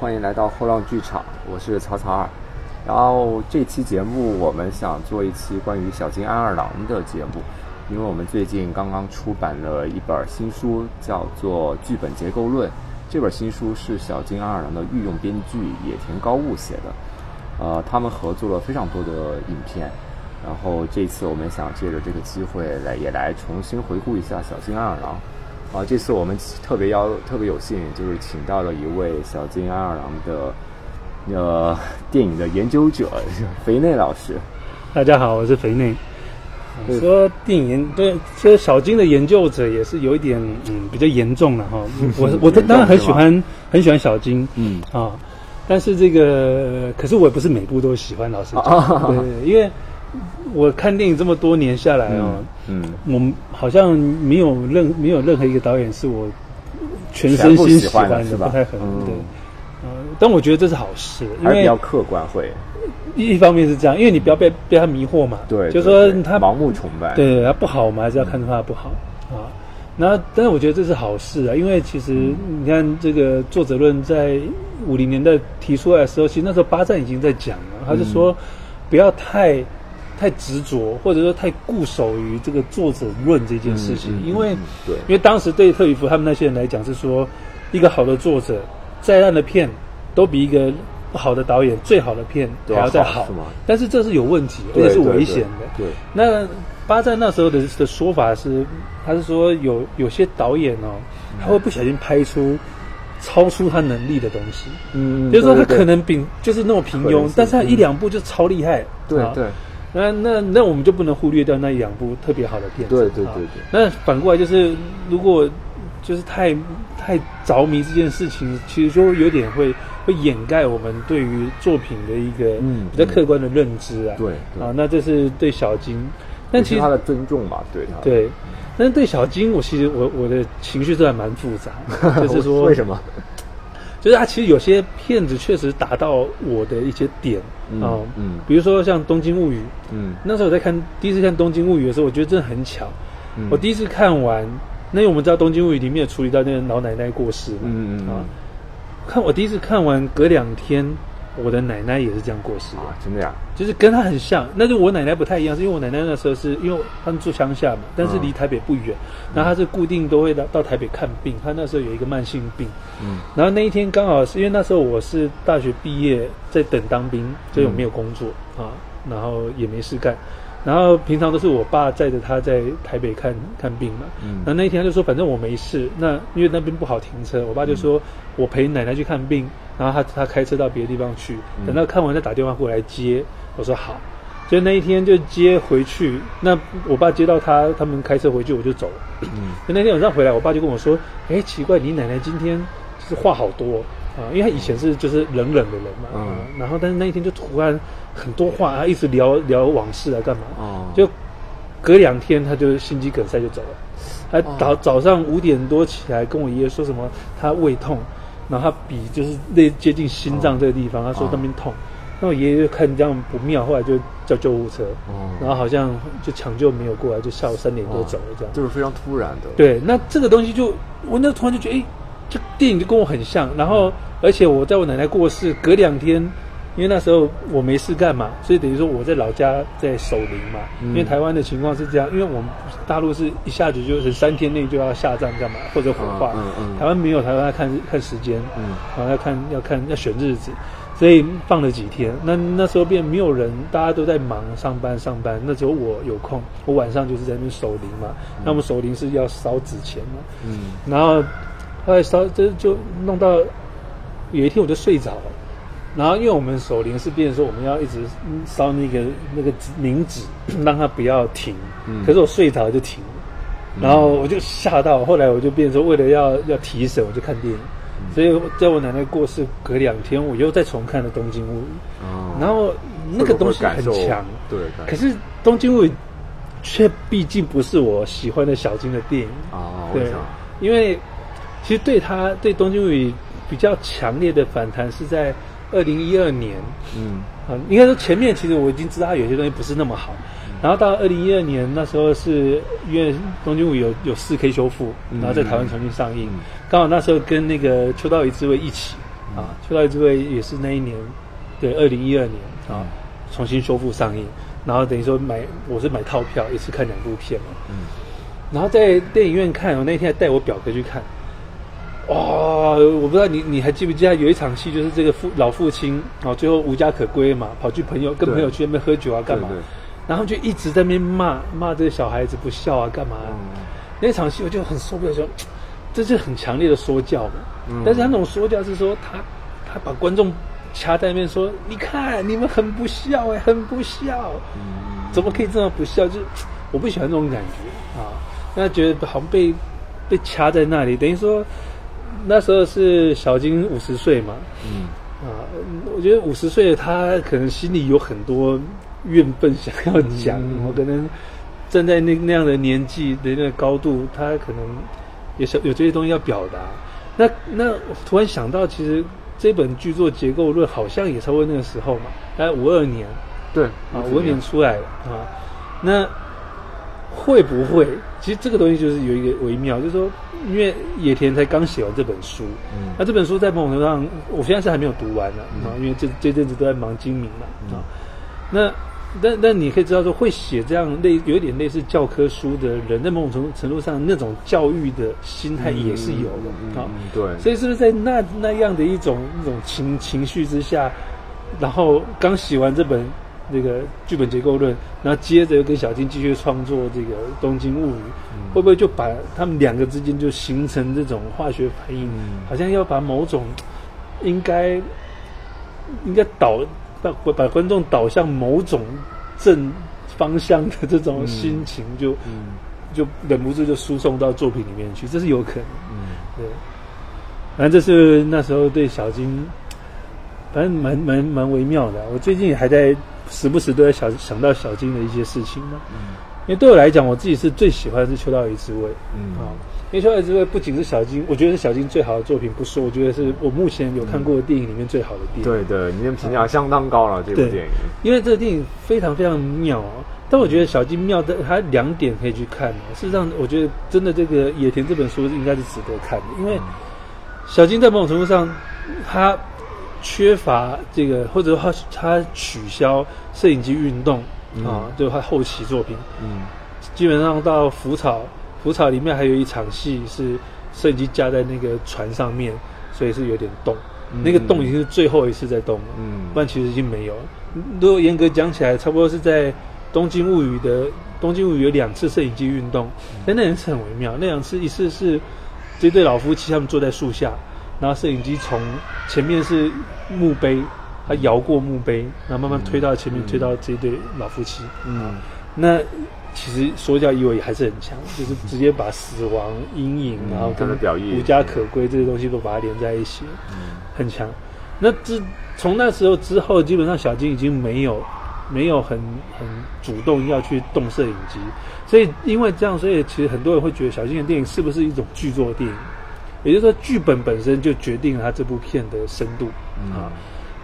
欢迎来到后浪剧场，我是草草二。然后这期节目我们想做一期关于小金安二郎的节目，因为我们最近刚刚出版了一本新书，叫做《剧本结构论》。这本新书是小金安二郎的御用编剧野田高悟写的，呃，他们合作了非常多的影片。然后这次我们想借着这个机会来，也来重新回顾一下小金安二郎。啊，这次我们特别邀特别有幸，就是请到了一位小津安二郎的呃电影的研究者肥内老师。大家好，我是肥内。说电影研对，其实小金的研究者也是有一点嗯比较严重了哈。我我 当然很喜欢很喜欢小金，嗯啊，但是这个可是我也不是每部都喜欢，老师因为。我看电影这么多年下来哦，嗯，我们好像没有任没有任何一个导演是我全身心喜欢的，不太可能对。嗯，但我觉得这是好事，因为比较客观会。一方面是这样，因为你不要被被他迷惑嘛，对，就说他盲目崇拜，对他不好，我们还是要看出他不好啊。那但是我觉得这是好事啊，因为其实你看这个作者论在五零年代提出来的时候，其实那时候巴赞已经在讲了，他就说不要太。太执着，或者说太固守于这个作者论这件事情，因为，对，因为当时对特里弗他们那些人来讲是说，一个好的作者，再烂的片，都比一个不好的导演最好的片还要再好，但是这是有问题，而且是危险的。对，那巴赞那时候的的说法是，他是说有有些导演哦，他会不小心拍出超出他能力的东西，嗯，就是说他可能比就是那么平庸，但是他一两部就超厉害，对对。那那那我们就不能忽略掉那一两部特别好的片子。对对对对。那反过来就是，如果就是太太着迷这件事情，其实就有点会会掩盖我们对于作品的一个比较客观的认知啊。对。啊，那这是对小金，但其实他的尊重嘛，对他。对。但是对小金，我其实我我的情绪都还蛮复杂，就是说为什么？就是他其实有些片子确实达到我的一些点啊，嗯，比如说像《东京物语》，嗯，那时候我在看第一次看《东京物语》的时候，我觉得真的很巧，我第一次看完，那因为我们知道《东京物语》里面有处理到那个老奶奶过世，嗯嗯。啊，看我第一次看完，隔两天。我的奶奶也是这样过世啊，真的呀，就是跟她很像。那就我奶奶不太一样，是因为我奶奶那时候是因为他们住乡下嘛，但是离台北不远。然后她是固定都会到到台北看病。她那时候有一个慢性病，嗯。然后那一天刚好是因为那时候我是大学毕业，在等当兵，所以我没有工作啊，然后也没事干。然后平常都是我爸载着他在台北看看病嘛。嗯。那那一天他就说，反正我没事。那因为那边不好停车，我爸就说我陪奶奶去看病。然后他他开车到别的地方去，等到看完再打电话过来接。我说好，所以那一天就接回去。那我爸接到他，他们开车回去，我就走了。嗯，那天晚上回来，我爸就跟我说：“哎，奇怪，你奶奶今天是话好多啊，因为他以前是就是冷冷的人嘛。嗯，然后但是那一天就突然很多话，他一直聊聊往事啊，干嘛？哦，就隔两天他就心肌梗塞就走了。他早早上五点多起来跟我爷爷说什么，他胃痛。然后他比就是那接近心脏这个地方，他说那边痛，那我爷爷就看这样不妙，后来就叫救护车，然后好像就抢救没有过来，就下午三点多走了这样，就是非常突然的。对，那这个东西就我那突然就觉得，哎，这电影就跟我很像，然后而且我在我奶奶过世隔两天。因为那时候我没事干嘛，所以等于说我在老家在守灵嘛。因为台湾的情况是这样，因为我们大陆是一下子就是三天内就要下葬干嘛，或者火化。台湾没有，台湾要看看时间，然后要看要看要选日子，所以放了几天。那那时候便没有人，大家都在忙上班上班。那时候我有空，我晚上就是在那边守灵嘛。那我们守灵是要烧纸钱嘛。嗯，然后后来烧这就弄到有一天我就睡着了，然后因为我们守灵是变成说我们要一直烧那个那个冥纸，让它不要停，可是我睡着就停了，然后我就吓到，后来我就变成说为了要要提神，我就看电影。所以在我奶奶过世隔两天，我又再重看了《东京物语》，然后那个东西很强，对。可是《东京物语》却毕竟不是我喜欢的小金的电影。啊，对，因为其实对他对《东京物语》比较强烈的反弹是在二零一二年，嗯，啊，应该说前面其实我已经知道他有些东西不是那么好。然后到二零一二年那时候是因为《东京物语》有有四 K 修复，然后在台湾重新上映，刚好那时候跟那个秋刀鱼之味一起啊，秋刀鱼之味也是那一年，对，二零一二年啊重新修复上映，然后等于说买我是买套票一次看两部片嘛，嗯，然后在电影院看，我那天还带我表哥去看，哇，我不知道你你还记不记得有一场戏就是这个父老父亲啊最后无家可归嘛，跑去朋友跟朋友去那边喝酒啊干嘛？然后就一直在那边骂骂这个小孩子不孝啊，干嘛？那场戏我就很受不了，说 这是很强烈的说教嘛。但是他那种说教是说他他把观众掐在那边说，你看你们很不孝哎，很不孝，怎么可以这么不孝？就 我不喜欢这种感觉啊。那觉得好像被被掐在那里，等于说那时候是小金五十岁嘛。嗯啊，我觉得五十岁他可能心里有很多。怨愤想要讲，我可能站在那那样的年纪的那个高度，他可能也是有这些东西要表达。那那突然想到，其实这本剧作结构论好像也差不多那个时候嘛，概五二年，对啊，五二年出来了啊。那会不会？其实这个东西就是有一个微妙，就是说，因为野田才刚写完这本书，嗯，那这本书在某种程度上，我现在是还没有读完呢啊，因为这这阵子都在忙精明嘛啊，那。但但你可以知道说，会写这样类有一点类似教科书的人，在某种程度程度上，那种教育的心态也是有的啊。对，所以是不是在那那样的一种那种情情绪之下，然后刚写完这本那个剧本结构论，然后接着又跟小金继续创作这个《东京物语》，会不会就把他们两个之间就形成这种化学反应？好像要把某种应该应该导。把把观众导向某种正方向的这种心情，就就忍不住就输送到作品里面去，这是有可能。嗯，对。反正这是那时候对小金，反正蛮蛮蛮微妙的。我最近还在时不时都在想想到小金的一些事情嘛。嗯。因为对我来讲，我自己是最喜欢的是秋刀鱼之味。嗯啊。《因为《秋刀鱼之味》不仅是小金，我觉得是小金最好的作品，不说，我觉得是我目前有看过的电影里面最好的电影。对对，你的评价相当高了，这部电影。因为这个电影非常非常妙，但我觉得小金妙的，它两点可以去看。事实上，我觉得真的这个野田这本书应该是值得看的，因为小金在某种程度上，他缺乏这个，或者说他他取消摄影机运动啊，就他后期作品，嗯，基本上到浮草。浮草里面还有一场戏是摄影机架在那个船上面，所以是有点动。那个动已经是最后一次在动了，嗯不然其实已经没有了。如果严格讲起来，差不多是在《东京物语》的《东京物语》有两次摄影机运动，但那两次很微妙。那两次一次是这对老夫妻他们坐在树下，然后摄影机从前面是墓碑，他摇过墓碑，然后慢慢推到前面，推到这对老夫妻。嗯，那。其实说教意味还是很强，就是直接把死亡、阴影，然后跟无家可归这些东西都把它连在一起，嗯很强。那自从那时候之后，基本上小金已经没有没有很很主动要去动摄影机，所以因为这样，所以其实很多人会觉得小金的电影是不是一种剧作电影？也就是说，剧本本身就决定了他这部片的深度啊。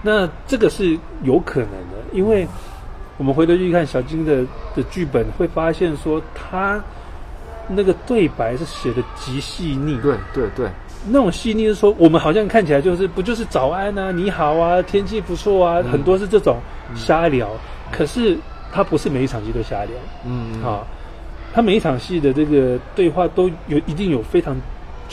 那这个是有可能的，因为。我们回头去看小金的的剧本，会发现说他那个对白是写的极细腻。对对对，那种细腻是说，我们好像看起来就是不就是早安啊，你好啊，天气不错啊，很多是这种瞎聊。可是他不是每一场戏都瞎聊。嗯啊，他每一场戏的这个对话都有一定有非常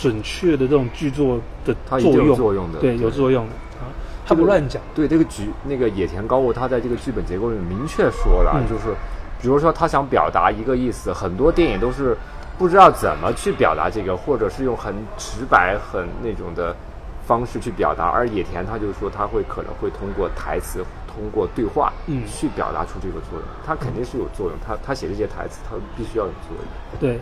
准确的这种剧作的作用。作用的，对，有作用的啊。他不乱讲，对这个剧，那个野田高悟，他在这个剧本结构里明确说了，就是，比如说他想表达一个意思，很多电影都是不知道怎么去表达这个，或者是用很直白、很那种的方式去表达。而野田他就说他会可能会通过台词、通过对话，嗯去表达出这个作用。他肯定是有作用，他他写这些台词，他必须要有作用。对，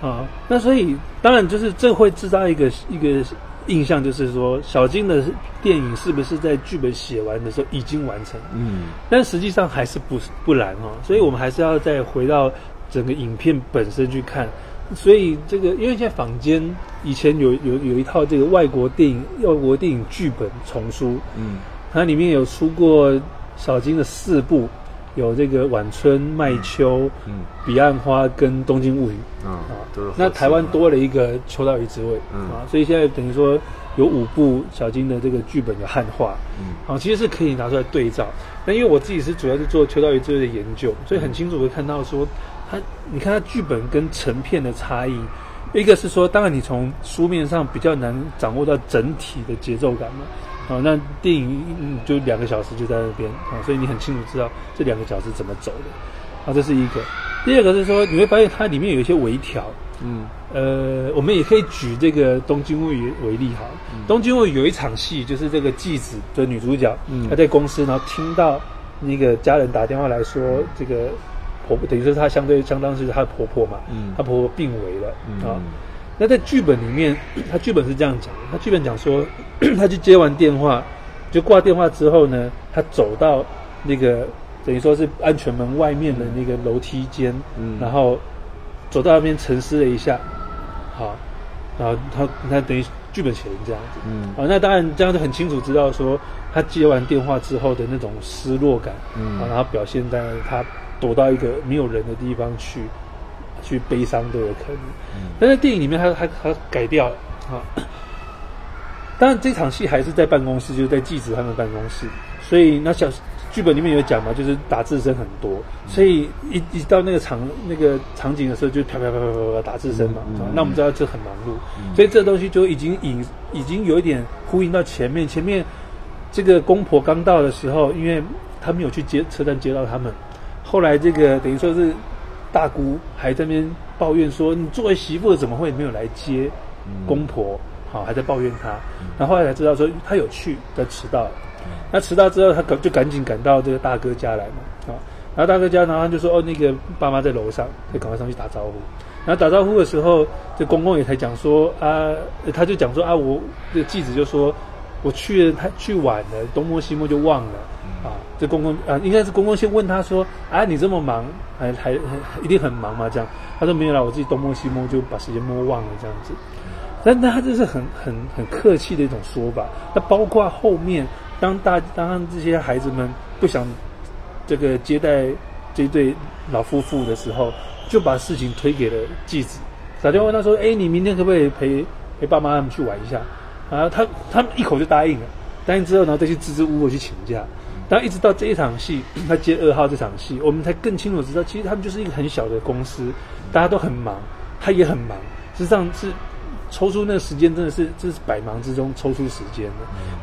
啊，那所以当然就是这会制造一个一个印象，就是说小金的电影是不是在剧本写完的时候已经完成？嗯。但实际上还是不不然哦，所以我们还是要再回到整个影片本身去看。所以这个，因为现在坊间以前有有有一套这个外国电影外国电影剧本丛书，嗯。它里面有出过小金的四部，有这个《晚春》《麦秋》《嗯彼岸花》跟《东京物语》嗯啊。那台湾多了一个秋刀鱼之味。嗯。啊，所以现在等于说有五部小金的这个剧本的汉化，嗯。好，其实是可以拿出来对照。那因为我自己是主要是做秋刀鱼之味的研究，所以很清楚会看到说，它你看它剧本跟成片的差异。一个是说，当然你从书面上比较难掌握到整体的节奏感嘛，啊，那电影嗯就两个小时就在那边啊，所以你很清楚知道这两个小时怎么走的，啊，这是一个。第二个是说，你会发现它里面有一些微调，嗯呃，我们也可以举这个《东京物语》为例哈。东京物语》有一场戏，就是这个继子的女主角，嗯她在公司，然后听到那个家人打电话来说，这个婆婆等于说她相对相当是她的婆婆嘛，嗯她婆婆病危了啊。嗯那在剧本里面，他剧本是这样讲的，她剧本讲说，他去接完电话，就挂电话之后呢，他走到那个等于说是安全门外面的那个楼梯间，嗯。然后走到那边沉思了一下，好，然后他他等于剧本写成这样子，嗯。好，那当然这样就很清楚知道说他接完电话之后的那种失落感，嗯，然后表现在他躲到一个没有人的地方去去悲伤都有可能，嗯。但在电影里面他他他改掉。了啊。当然，这场戏还是在办公室，就是在记者他们办公室，所以那小剧本里面有讲嘛，就是打字声很多，所以一一到那个场那个场景的时候，就啪啪啪啪啪啪打字声嘛，嗯嗯啊那我们知道这很忙碌，所以这东西就已经引已经有一点呼应到前面，前面这个公婆刚到的时候，因为他们有去接车站接到他们，后来这个等于说是大姑还在那边抱怨说，你作为媳妇怎么会没有来接公婆？好，还在抱怨他，然后后来才知道说他有去，但迟到了。那迟到之后，他赶就赶紧赶到这个大哥家来嘛，啊，然后大哥家，然后他就说哦，那个爸妈在楼上，就赶快上去打招呼。然后打招呼的时候，这公公也才讲说啊，呃他就讲说啊，我这个继子就说我去了，他去晚了，东摸西摸就忘了。啊，这公公啊，应该是公公先问他说啊，你这么忙，还还一定很忙吗？这样，他说没有啦，我自己东摸西摸就把时间摸忘了这样子。但但他这是很很很客气的一种说法。那包括后面，当大当这些孩子们不想这个接待这对老夫妇的时候，就把事情推给了继子，打电话问他说：“哎，你明天可不可以陪陪爸妈他们去玩一下？”啊，他他们一口就答应了。答应之后，然后再去支支吾吾去请假。然后一直到这一场戏，他接二号这场戏，我们才更清楚知道，其实他们就是一个很小的公司，大家都很忙，他也很忙，实际上是。抽出那个时间真的是，这是百忙之中抽出时间的。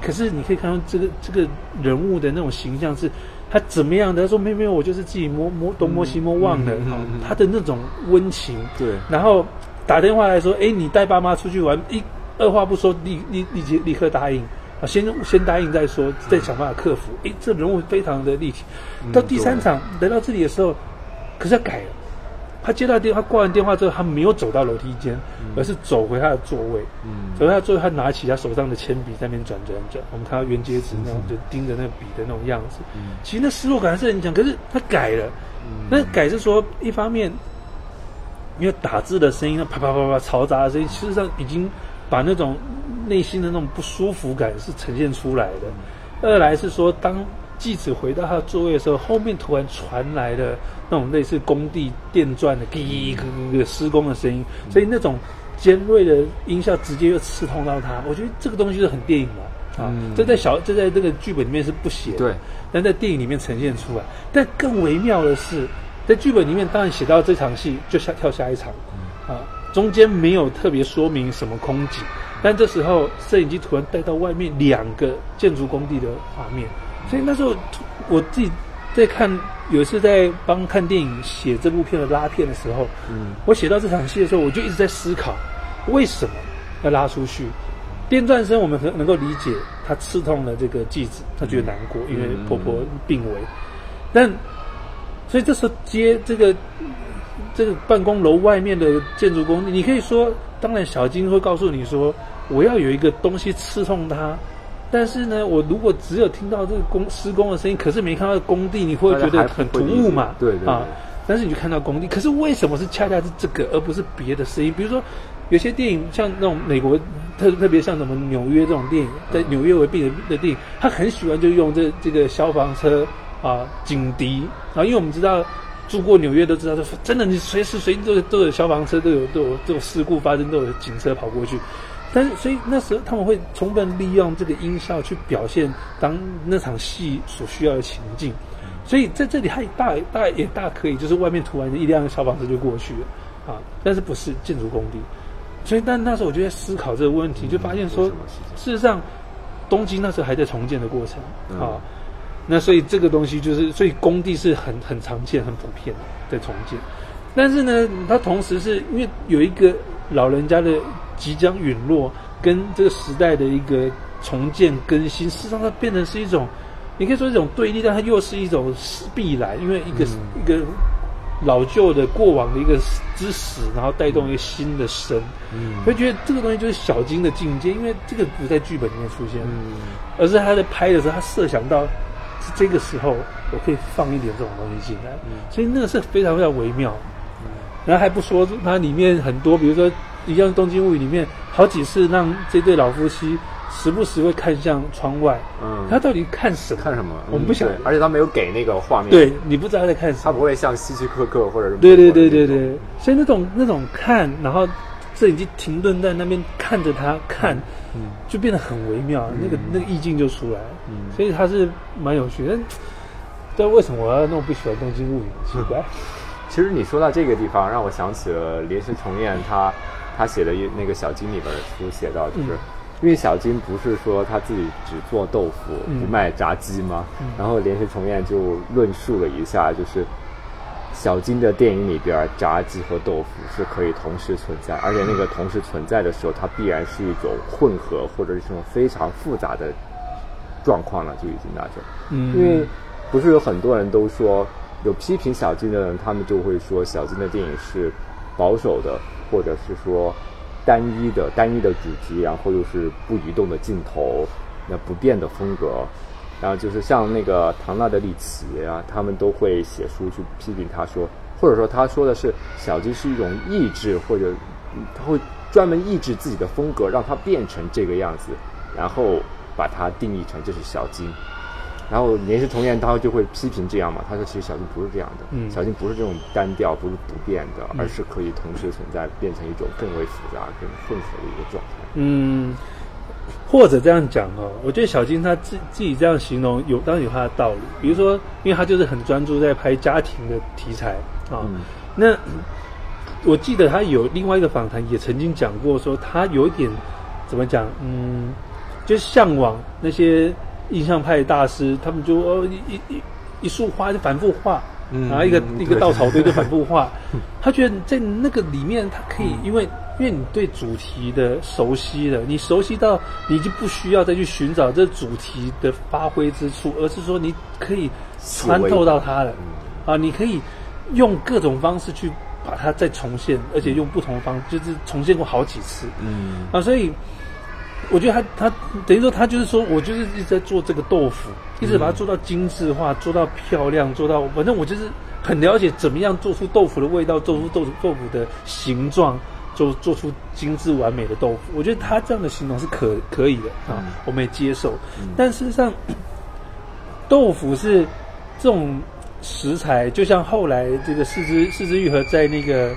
可是你可以看到这个这个人物的那种形象是，他怎么样的？他说没有没有，我就是自己摸摸东摸西摸忘了。嗯嗯嗯他的那种温情，对然后打电话来说，哎，你带爸妈出去玩，一二话不说，立立立即立刻答应。啊，先先答应再说，再想办法克服。诶，这人物非常的立体。到第三场来到这里的时候，可是他改了。他接到电话，挂完电话之后，他没有走到楼梯间，而是走回他的座位。嗯走回他的座位，他拿起他手上的铅笔在那边转转转。我们看到袁洁子那种就盯着那个笔的那种样子。其实那失落感还是很强，可是他改了。那改是说，一方面因为打字的声音，那啪啪啪啪嘈杂的声音，事实上已经把那种内心的那种不舒服感是呈现出来的。二来是说，当记者回到他的座位的时候，后面突然传来了那种类似工地电钻的滴咯咯咯施工的声音，所以那种尖锐的音效直接就刺痛到他。我觉得这个东西是很电影嘛，啊，这在小这在这个剧本里面是不写的，对，但在电影里面呈现出来。但更微妙的是，在剧本里面当然写到这场戏就下跳下一场，啊，中间没有特别说明什么空景，但这时候摄影机突然带到外面两个建筑工地的画面，所以那时候我自己在看有一次在帮看电影写这部片的拉片的时候，嗯，我写到这场戏的时候，我就一直在思考，为什么要拉出去？电钻声我们能能够理解，他刺痛了这个继子，他觉得难过，因为婆婆病危。但所以这时候接这个这个办公楼外面的建筑工，你可以说，当然小金会告诉你说，我要有一个东西刺痛他。但是呢，我如果只有听到这个工施工的声音，可是没看到工地，你会觉得很突兀嘛？对对啊。但是你就看到工地，可是为什么是恰恰是这个，而不是别的声音？比如说，有些电影像那种美国特特别像什么纽约这种电影，在纽约为病的电影，他很喜欢就用这这个消防车啊、警笛啊，因为我们知道住过纽约都知道，真的你随时随地都都有消防车，都有都有都有事故发生，都有警车跑过去。但是，所以那时候他们会充分利用这个音效去表现当那场戏所需要的情境。所以在这里，它大大也大可以，就是外面突然一辆消防车就过去了啊。但是不是建筑工地？所以，但那时候我就在思考这个问题，就发现说，事实上，东京那时候还在重建的过程啊。那所以这个东西就是，所以工地是很很常见、很普遍的在重建。但是呢，它同时是因为有一个老人家的。即将陨落，跟这个时代的一个重建更新，事实上它变成是一种，你可以说一种对立，但它又是一种必然，因为一个一个老旧的过往的一个之死，然后带动一个新的生，嗯，会觉得这个东西就是小金的境界，因为这个不在剧本里面出现，嗯，而是他在拍的时候，他设想到是这个时候我可以放一点这种东西进来，嗯，所以那个是非常非常微妙，嗯，然后还不说它里面很多，比如说。一样，《东京物语》里面好几次让这对老夫妻时不时会看向窗外。嗯，他到底看什么？看什么？我们不想，而且他没有给那个画面。对你不知道他在看什么。他不会像希区柯克或者什么。对对对对对，所以那种那种看，然后摄影机停顿在那边看着他看，嗯，就变得很微妙，那个那个意境就出来。嗯，所以他是蛮有趣。但，但为什么我要那么不喜欢《东京物语》？奇怪。其实你说到这个地方，让我想起了连时重彦他。他写的一那个小金里边的书写到，就是因为小金不是说他自己只做豆腐不卖炸鸡吗？然后连续重彦就论述了一下，就是小金的电影里边炸鸡和豆腐是可以同时存在，而且那个同时存在的时候，它必然是一种混合或者是一种非常复杂的状况了，就已经那种。嗯，因为不是有很多人都说有批评小金的人，他们就会说小金的电影是保守的。或者是说单一的单一的主题，然后又是不移动的镜头，那不变的风格，然后就是像那个唐纳德里奇啊，他们都会写书去批评他说，或者说他说的是小金是一种意志，或者他会专门抑制自己的风格，让它变成这个样子，然后把它定义成这是小金。然后连续重演，他就会批评这样嘛？他说：“其实小金不是这样的，小金不是这种单调，不是不变的，而是可以同时存在，变成一种更为复杂、更混合的一个状态。”嗯，或者这样讲哦，我觉得小金他自自己这样形容，有当然有他的道理。比如说，因为他就是很专注在拍家庭的题材啊。那我记得他有另外一个访谈，也曾经讲过，说他有一点怎么讲？嗯，就向往那些。印象派大师，他们就哦一一一一束花就反复画，然后一个一个稻草堆就反复画。他觉得在那个里面，他可以因为因为你对主题的熟悉了，你熟悉到你就不需要再去寻找这主题的发挥之处，而是说你可以穿透到它了啊！你可以用各种方式去把它再重现，而且用不同的方，就是重现过好几次。嗯啊，所以。我觉得他他等于说他就是说我就是一直在做这个豆腐，一直把它做到精致化，做到漂亮，做到反正我就是很了解怎么样做出豆腐的味道，做出豆豆腐的形状，做做出精致完美的豆腐。我觉得他这样的形容是可可以的啊，我们也接受。但事实上，豆腐是这种食材，就像后来这个四肢四肢愈合在那个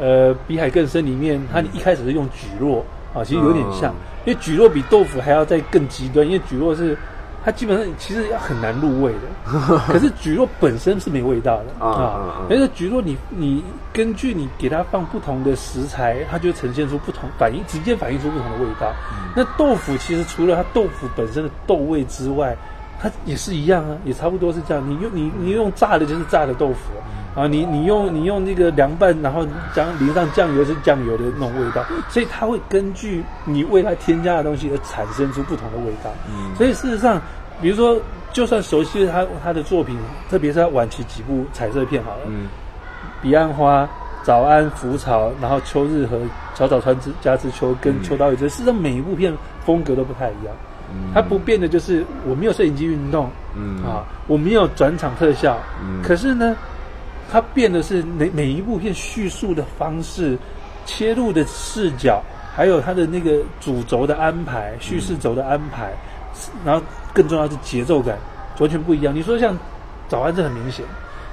呃比海更深里面，他一开始是用蒟蒻。啊，其实有点像，因为蒟蒻比豆腐还要再更极端，因为蒟蒻是它基本上其实要很难入味的，可是菊肉本身是没味道的啊。而且菊肉你你根据你给它放不同的食材，它就呈现出不同反应，直接反映出不同的味道。那豆腐其实除了它豆腐本身的豆味之外，它也是一样啊，也差不多是这样。你用你你用炸的就是炸的豆腐啊，你你用你用那个凉拌，然后将淋上酱油是酱油的那种味道，所以它会根据你为它添加的东西而产生出不同的味道。嗯，所以事实上，比如说，就算熟悉他他的作品，特别是他晚期几部彩色片好了，嗯，彼岸花、早安浮草，然后秋日和小早川之家之秋跟秋刀鱼，这事实上每一部片风格都不太一样。它不变的就是我没有摄影机运动，嗯啊，我没有转场特效，嗯，可是呢，它变的是每每一部片叙述的方式、切入的视角，还有它的那个主轴的安排、叙事轴的安排，然后更重要是节奏感完全不一样。你说像早安，这很明显，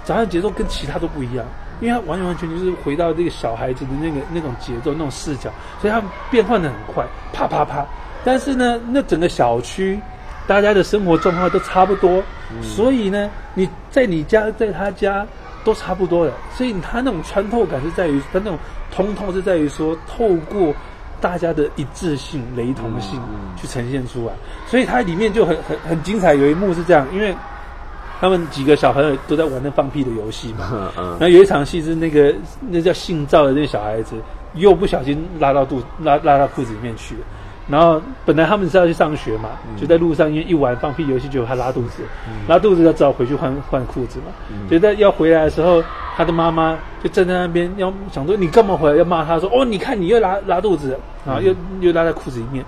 早安节奏跟其他都不一样，因为它完完全全就是回到这个小孩子的那个那种节奏、那种视角，所以它变换的很快，啪啪啪。但是呢，那整个小区，大家的生活状况都差不多，所以呢，你在你家，在他家都差不多的，所以他那种穿透感是在于，他那种通透是在于说，透过大家的一致性、雷同性去呈现出来，所以它里面就很很很精彩。有一幕是这样，因为他们几个小朋友都在玩那放屁的游戏嘛，然后有一场戏是那个那叫姓赵的那个小孩子又不小心拉到肚拉拉到裤子里面去了。然后本来他们是要去上学嘛，就在路上因为一玩放屁游戏，就他拉肚子，拉肚子要只好回去换换裤子嘛。就在要回来的时候，他的妈妈就站在那边，要想说你干嘛回来？要骂他说哦，你看你又拉拉肚子，然后又又拉在裤子里面。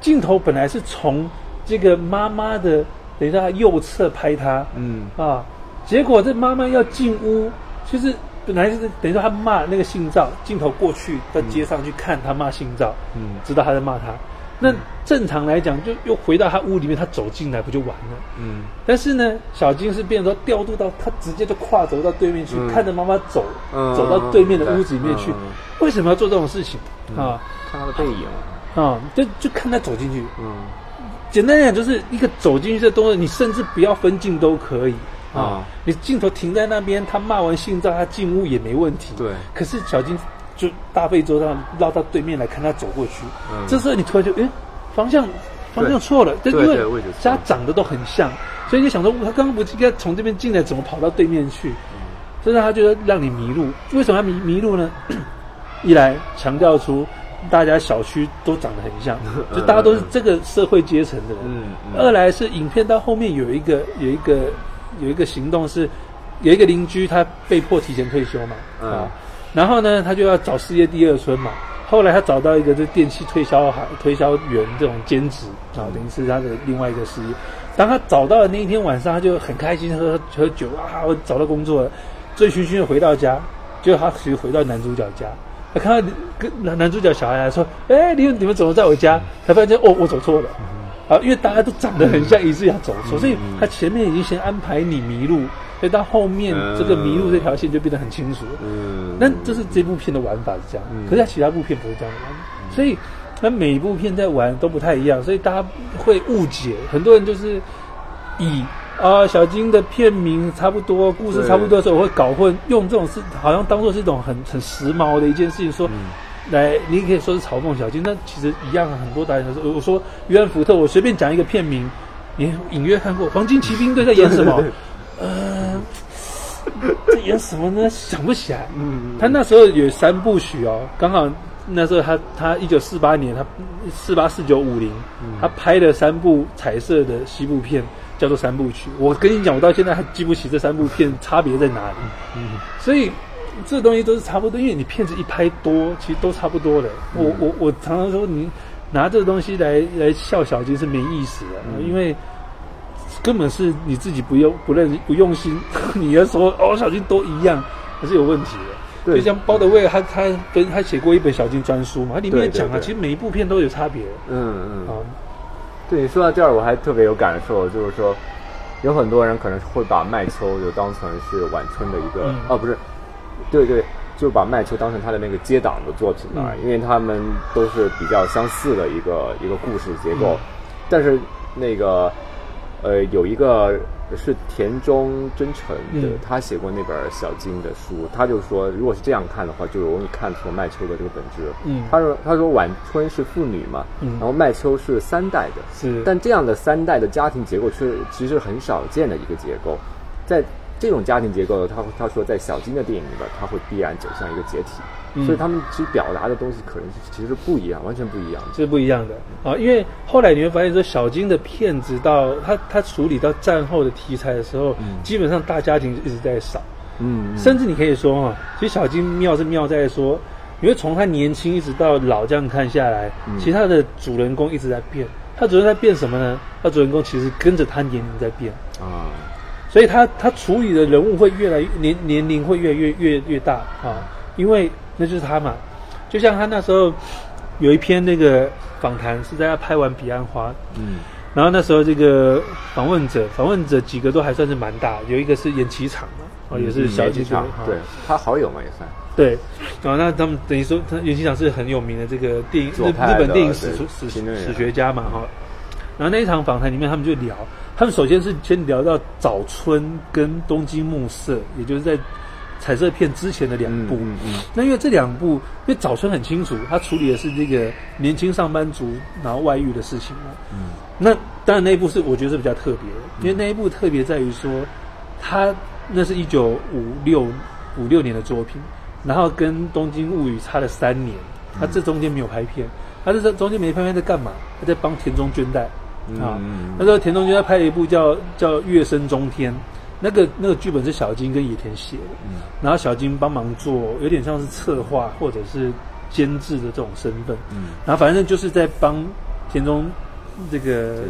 镜头本来是从这个妈妈的等一下右侧拍他，嗯啊，结果这妈妈要进屋，其实本来是等于说他骂那个姓赵，镜头过去到街上去看他骂姓赵，嗯，知道他在骂他。那正常来讲，就又回到他屋里面，他走进来不就完了？嗯。但是呢，小金是变成说调度到他直接就跨走到对面去，看着妈妈走，走到对面的屋子里面去。为什么要做这种事情啊？看他的背影啊，就就看他走进去。嗯。简单讲，就是一个走进去的东西，你甚至不要分镜都可以啊。你镜头停在那边，他骂完姓赵，他进屋也没问题。对。可是小金。就大费周章绕到对面来看他走过去，嗯这时候你突然就哎，方向方向错了，对因为家长得都很像，所以你想说他刚刚不应该从这边进来，怎么跑到对面去？所以他觉得让你迷路。为什么要迷迷路呢？一来强调出大家小区都长得很像，就大家都是这个社会阶层的人。嗯二来是影片到后面有一个有一个有一个行动是有一个邻居他被迫提前退休嘛啊。然后呢，他就要找事业第二春嘛。后来他找到一个这电器推销行推销员这种兼职啊，等于是他的另外一个事业。当他找到的那一天晚上，他就很开心喝喝酒啊，我找到工作了，醉醺醺的回到家，结果他其实回到男主角家，他看到跟男男主角小孩来说：“哎，你你们怎么在我家？”才发现哦，我走错了啊，因为大家都长得很像，一致要走错，所以他前面已经先安排你迷路。所以到后面，这个迷路这条线就变得很清楚。嗯，那这是这部片的玩法是这样，可是在其他部片不是这样玩。所以，那每一部片在玩都不太一样，所以大家会误解。很多人就是以啊小金的片名差不多，故事差不多的时候，我会搞混，用这种事好像当做是一种很很时髦的一件事情说，来你可以说是嘲讽小金，那其实一样。很多导演都说，我说约翰福特，我随便讲一个片名，你隐约看过《黄金骑兵队》在演什么？呃，在演什么呢？想不起来。嗯，他那时候有三部曲哦，刚好那时候他他一九四八年，他四八四九五零，他拍了三部彩色的西部片，叫做三部曲。我跟你讲，我到现在还记不起这三部片差别在哪里。嗯，所以这东西都是差不多，因为你片子一拍多，其实都差不多的。我我我常常说，你拿这个东西来来笑小金是没意思的，因为。根本是你自己不用不认不用心，你要说哦，小金都一样，还是有问题的。对，就像包德威，他他跟他写过一本小金专书嘛，他里面讲啊，其实每一部片都有差别。嗯嗯。啊，对你说到这儿，我还特别有感受，就是说，有很多人可能会把麦秋就当成是晚春的一个，哦，不是，对对，就把麦秋当成他的那个接档的作品嘛，因为他们都是比较相似的一个一个故事结构，但是那个。呃，有一个是田中真诚的，嗯。他写过那本小金的书，他就说，如果是这样看的话，就容易看出麦秋的这个本质。嗯。他说他说晚春是妇女嘛，嗯。然后麦秋是三代的，是。但这样的三代的家庭结构却其实很少见的一个结构，在这种家庭结构，他他说在小金的电影里边，他会必然走向一个解体，嗯。所以他们其实表达的东西可能是其实是不一样，完全不一样。的。是不一样的。啊，因为后来你会发现说，小金的片子到他他处理到战后的题材的时候，嗯。基本上大家庭一直在少，嗯，甚至你可以说啊，其实小金妙是妙在说，因为从他年轻一直到老这样看下来，嗯。其实他的主人公一直在变，他主人在变什么呢？他主人公其实跟着他年龄在变，啊，所以他他处理的人物会越来越年年龄会越来越越越大啊，因为那就是他嘛。就像他那时候有一篇那个访谈是在他拍完《彼岸花》，嗯然后那时候这个访问者访问者几个都还算是蛮大，有一个是演旗场嘛，哦也是小几演技场，对他好友嘛也算。对，啊那他们等于说他演旗场是很有名的这个电影日日本电影史对史史学家嘛哈。然后那一场访谈里面，他们就聊，他们首先是先聊到早春跟东京暮色，也就是在彩色片之前的两部。嗯嗯那因为这两部，因为早春很清楚，他处理的是这个年轻上班族然后外遇的事情嘛。嗯那当然那一部是我觉得是比较特别的，因为那一部特别在于说，他那是一九五六五六年的作品，然后跟《东京物语》差了三年，他这中间没有拍片，他这中间没拍片在干嘛？他在帮田中绢代啊嗯。那时候田中君他拍了一部叫叫《月升中天》，那个那个剧本是小金跟野田写的，嗯。然后小金帮忙做，有点像是策划或者是监制的这种身份。嗯，然后反正就是在帮田中这个，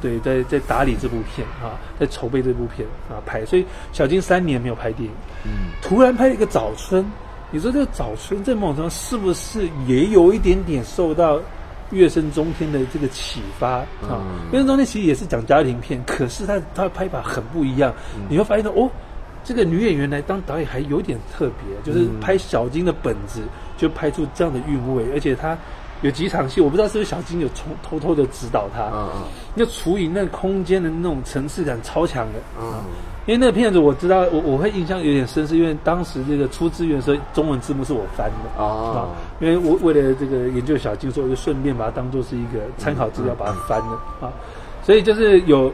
对，在在打理这部片啊，在筹备这部片啊拍，所以小金三年没有拍电影，嗯。突然拍了一个早春，你说这个早春在某种程度是不是也有一点点受到月升中天的这个启发啊？嗯月升中天其实也是讲家庭片，可是他他的拍法很不一样，你会发现到哦。这个女演员来当导演还有点特别，就是嗯拍小金的本子就拍出这样的韵味，而且她有几场戏，我不知道是不是小金有从偷偷的指导她，嗯嗯那处理那个空间的那种层次感超强的。嗯因为那个片子我知道，我我会印象有点深，是因为当时这个出资源的时候，中文字幕是我翻的。哦啊，因为我为了这个研究小金，所以我就顺便把它当做是一个参考资料，把它翻了啊。所以就是有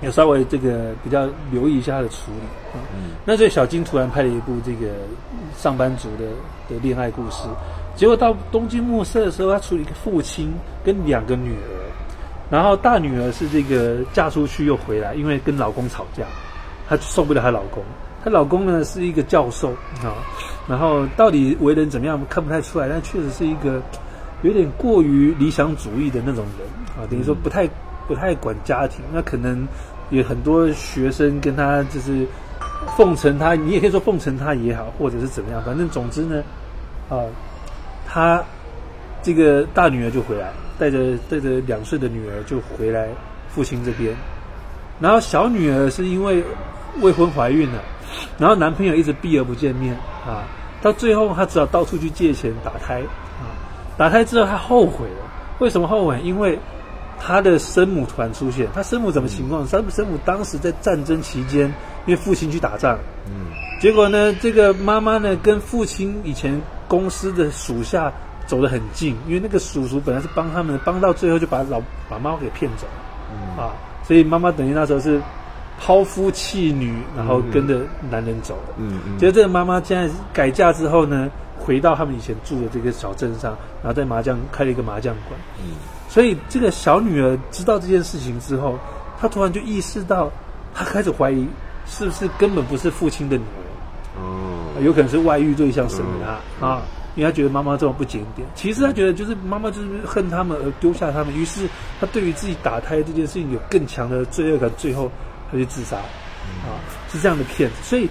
有稍微这个比较留意一下它的处理啊。嗯那所以小金突然拍了一部这个上班族的的恋爱故事，结果到东京暮色的时候，他处理一个父亲跟两个女儿，然后大女儿是这个嫁出去又回来，因为跟老公吵架，她受不了她老公。她老公呢是一个教授啊，然后到底为人怎么样看不太出来，但确实是一个有点过于理想主义的那种人啊，等于说不太不太管家庭，那可能有很多学生跟他就是奉承他，你也可以说奉承他也好，或者是怎么样，反正总之呢，啊，他这个大女儿就回来，带着带着两岁的女儿就回来父亲这边，然后小女儿是因为未婚怀孕了，然后男朋友一直避而不见面啊，到最后她只好到处去借钱打胎啊，打胎之后她后悔了，为什么后悔？因为她的生母突然出现，她生母怎么情况？生母生母当时在战争期间，因为父亲去打仗，嗯。结果呢，这个妈妈呢跟父亲以前公司的属下走得很近，因为那个叔叔本来是帮他们，帮到最后就把老把妈妈给骗走了。嗯。啊，所以妈妈等于那时候是抛夫弃女，然后跟着男人走了。嗯嗯，结果这个妈妈现在改嫁之后呢，回到他们以前住的这个小镇上，然后在麻将开了一个麻将馆。嗯所以这个小女儿知道这件事情之后，她突然就意识到，她开始怀疑是不是根本不是父亲的女儿。哦有可能是外遇对象生的她、嗯啊，因为他觉得妈妈这么不检点。其实他觉得就是妈妈就是恨他们而丢下他们，于是他对于自己打胎这件事情有更强的罪恶感，最后他去自杀啊，是这样的骗子。所以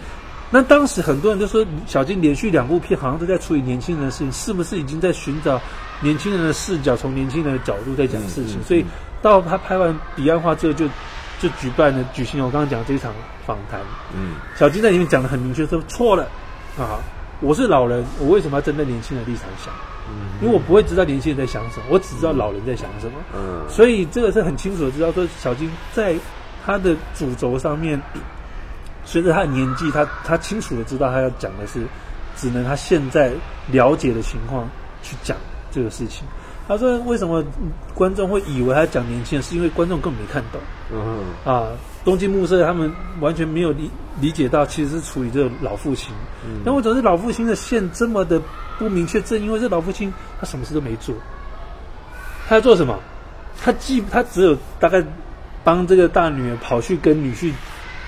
那当时很多人都说，小金连续两部片好像都在处理年轻人的事情，是不是已经在寻找年轻人的视角，从年轻人的角度在讲事情？嗯嗯所以到他拍完《彼岸花》之后就，就举办了举行我刚刚讲这一场访谈。嗯小金在里面讲的很明确，说错了啊！我是老人，我为什么要站在年轻人的立场想？嗯因为我不会知道年轻人在想什么，我只知道老人在想什么。嗯所以这个是很清楚的知道，说小金在他的主轴上面，随着他的年纪，他他清楚的知道他要讲的是，只能他现在了解的情况去讲这个事情。他说：“为什么观众会以为他讲年轻人？是因为观众根本没看懂。嗯啊，东京暮色他们完全没有理理解到，其实是处于这个老父亲。那为什么是老父亲的线这么的不明确？正因为这老父亲他什么事都没做，他要做什么？他既他只有大概帮这个大女儿跑去跟女婿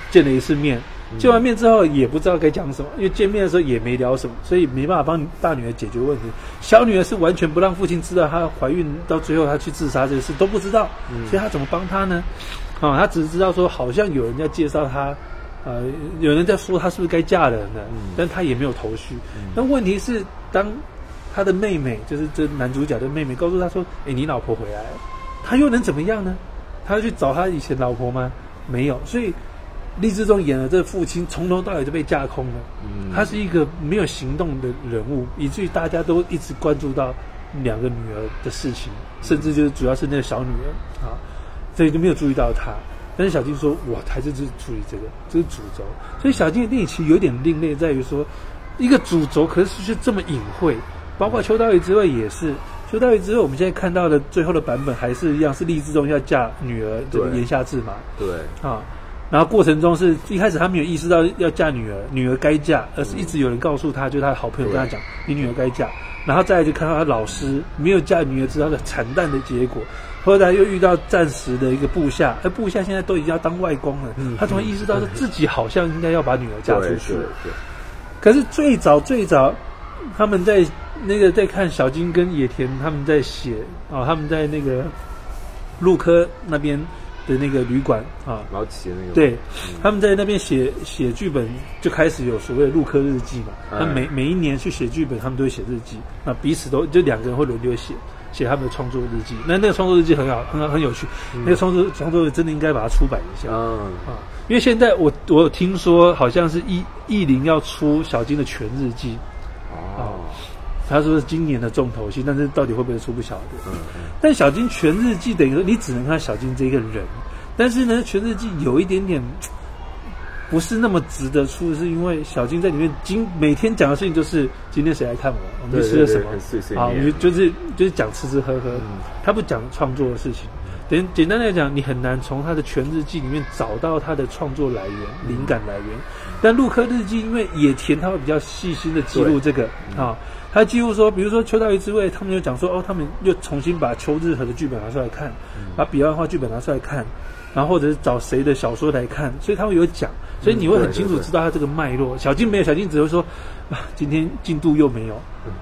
见了一次面。”见完面之后也不知道该讲什么，因为见面的时候也没聊什么，所以没办法帮大女儿解决问题。小女儿是完全不让父亲知道她怀孕，到最后她去自杀这个事都不知道，所以她怎么帮她呢？啊，她只是知道说好像有人在介绍她，呃，有人在说她是不是该嫁人了，但她也没有头绪。那问题是，当她的妹妹，就是这男主角的妹妹，告诉他说：“哎，你老婆回来了。”他又能怎么样呢？他要去找他以前老婆吗？没有，所以。励志中演的这父亲从头到尾都被架空了，嗯他是一个没有行动的人物，以至于大家都一直关注到两个女儿的事情，甚至就是主要是那个小女儿啊，所以就没有注意到他。但是小金说，我还是是注意这个，这是主轴。所以小金的电影其实有点另类，在于说一个主轴可是是这么隐晦，包括秋刀鱼之外也是。秋刀鱼之后，我们现在看到的最后的版本还是一样，是立志中要嫁女儿这个言下之嘛？对啊。然后过程中是一开始他没有意识到要嫁女儿，女儿该嫁，而是一直有人告诉他，就是他的好朋友跟他讲，你女儿该嫁。然后再来就看到他老师没有嫁女儿，知道的惨淡的结果。后来又遇到暂时的一个部下，而部下现在都已经要当外公了，他突然意识到说自己好像应该要把女儿嫁出去。可是最早最早，他们在那个在看小金跟野田他们在写啊，他们在那个陆科那边。的那个旅馆啊，老企那个，对，他们在那边写写剧本，就开始有所谓的陆科日记嘛。他每每一年去写剧本，他们都会写日记。那彼此都就两个人会轮流写写他们的创作日记。那那个创作日记很好，很好，很有趣。那个创作创作真的应该把它出版一下啊啊！因为现在我我听说好像是艺艺林要出小金的全日记哦。他说是今年的重头戏，但是到底会不会出不晓得。嗯嗯。但小金全日记等于说你只能看小金这个人，但是呢，全日记有一点点不是那么值得出，是因为小金在里面今每天讲的事情就是今天谁来看我，我们吃了什么，啊，就是就是讲吃吃喝喝，他不讲创作的事情。简简单来讲，你很难从他的全日记里面找到他的创作来源、灵感来源。但陆科日记因为野田他会比较细心的记录这个啊。他记录说，比如说《秋刀鱼之味》，他们就讲说，哦，他们又重新把秋日和的剧本拿出来看，把彼岸花剧本拿出来看，然后或者是找谁的小说来看，所以他会有讲，所以你会很清楚知道他这个脉络。小金没有，小金只会说，啊，今天进度又没有，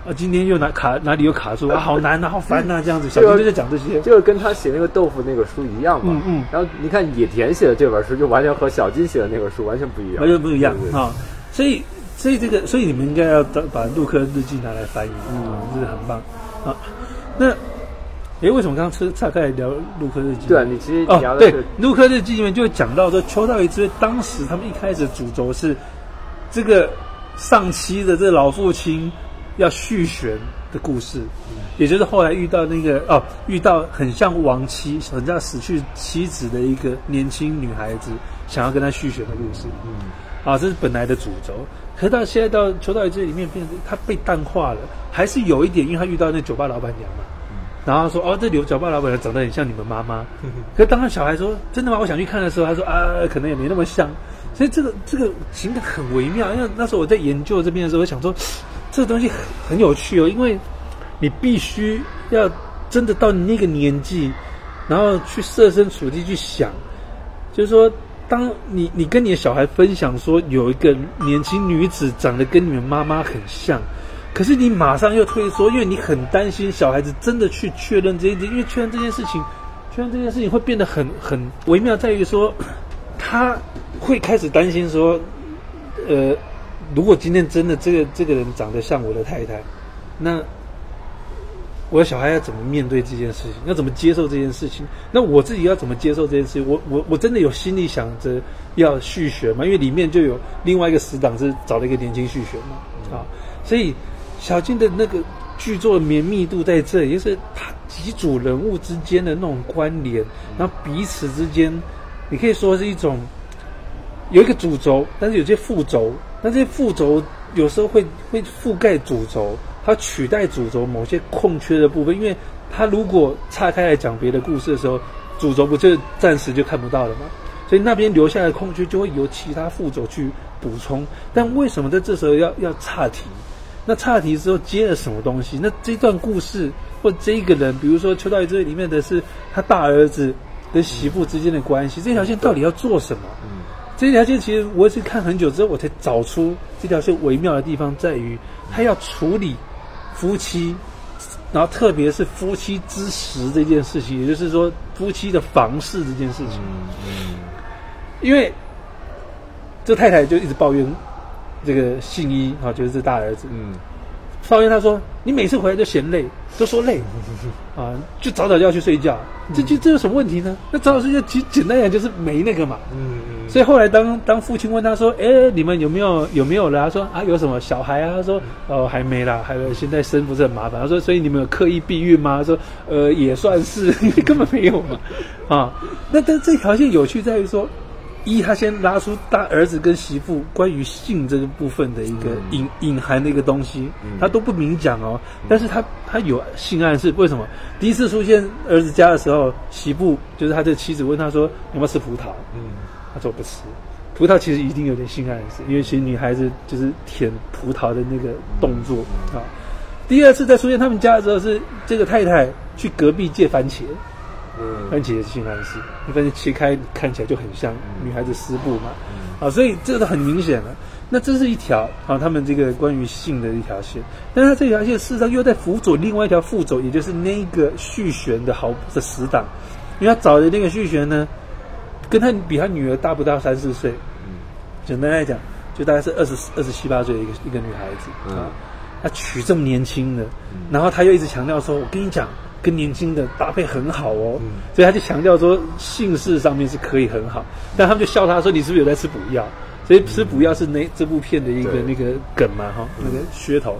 啊，今天又哪卡哪里又卡住啊，好难啊，好烦啊，这样子。小金就在讲这些，就是跟他写那个豆腐那个书一样嘛。嗯嗯。然后你看野田写的这本书，就完全和小金写的那本书完全不一样，完全不一样啊，所以。所以这个，所以你们应该要把《陆克日记》拿来翻译，嗯，这是很棒啊。那，哎，为什么刚刚车岔开聊《陆克日记》？对，你其实哦，对，《陆克日记》里面就会讲到说，秋道一之当时他们一开始主轴是这个上妻的这老父亲要续弦的故事，也就是后来遇到那个哦，遇到很像亡妻、很像死去妻子的一个年轻女孩子，想要跟他续弦的故事，嗯，啊，这是本来的主轴。可是到现在到《求道》这里面，变成他被淡化了，还是有一点，因为他遇到那酒吧老板娘嘛，然后说哦，这牛角包老板娘长得很像你们妈妈。可是当他小孩说真的吗？我想去看的时候，他说啊，可能也没那么像。所以这个这个情感很微妙。因为那时候我在研究这边的时候，我想说这个东西很很有趣哦，因为你必须要真的到那个年纪，然后去设身处地去想，就是说。当你你跟你的小孩分享说有一个年轻女子长得跟你们妈妈很像，可是你马上又退缩，因为你很担心小孩子真的去确认这一点，因为确认这件事情，确认这件事情会变得很很微妙，在于说他会开始担心说，呃，如果今天真的这个这个人长得像我的太太，那。我的小孩要怎么面对这件事情？要怎么接受这件事情？那我自己要怎么接受这件事情？我我我真的有心里想着要续学吗？因为里面就有另外一个死党是找了一个年轻续学嘛，啊，所以小金的那个剧作的绵密度在这，也是他几组人物之间的那种关联，然后彼此之间你可以说是一种有一个主轴，但是有些副轴，那这些副轴有时候会会覆盖主轴，它取代主轴某些空缺的部分，因为它如果岔开来讲别的故事的时候，主轴不就暂时就看不到了吗？所以那边留下的空缺就会由其他副轴去补充。但为什么在这时候要要岔题？那岔题之后接了什么东西？那这段故事或这一个人，比如说《秋刀鱼》这里面的是他大儿子跟媳妇之间的关系，这条线到底要做什么？嗯，这条线其实我也是看很久之后，我才找出这条线微妙的地方在于，他要处理夫妻，然后特别是夫妻之实这件事情，也就是说夫妻的房事这件事情。嗯嗯，因为这太太就一直抱怨。这个信一啊，就是这大儿子。嗯，抱怨他说：“你每次回来都嫌累，都说累，啊，就早早就要去睡觉。这这这有什么问题呢？那早早睡觉，简简单讲就是没那个嘛。嗯嗯。所以后来当当父亲问他说：‘哎，你们有没有有没有了？’他说：‘啊，有什么小孩啊？’他说：‘哦，还没啦，还有现在生不是很麻烦。’他说：‘所以你们有刻意避孕吗？’他说：‘呃，也算是，因 为根本没有嘛。’啊，那但这条线有趣在于说。一，他先拉出大儿子跟媳妇关于性这个部分的一个隐隐含的一个东西，他都不明讲哦。但是他他有性暗示，为什么？第一次出现儿子家的时候，媳妇就是他的妻子问他说：“要不要吃葡萄？”嗯，他说不吃。葡萄其实一定有点性暗示，因为其实女孩子就是舔葡萄的那个动作啊。第二次再出现他们家的时候，是这个太太去隔壁借番茄。番茄也是性暗示，番茄切开看起来就很像女孩子撕布嘛，啊，所以这个很明显了。那这是一条啊，他们这个关于性的一条线，但是它这条线事实上又在辅佐另外一条副轴，也就是那个续弦的好的死党，因为他找的那个续弦呢，跟他比他女儿大不到三四岁，嗯，简单来讲，就大概是二十二十七八岁的一个一个女孩子。啊，他娶这么年轻的，然后他又一直强调说，我跟你讲。跟年轻的搭配很好哦，所以他就强调说姓氏上面是可以很好，但他们就笑他说你是不是有在吃补药？所以吃补药是那这部片的一个那个梗嘛哈，那个噱头。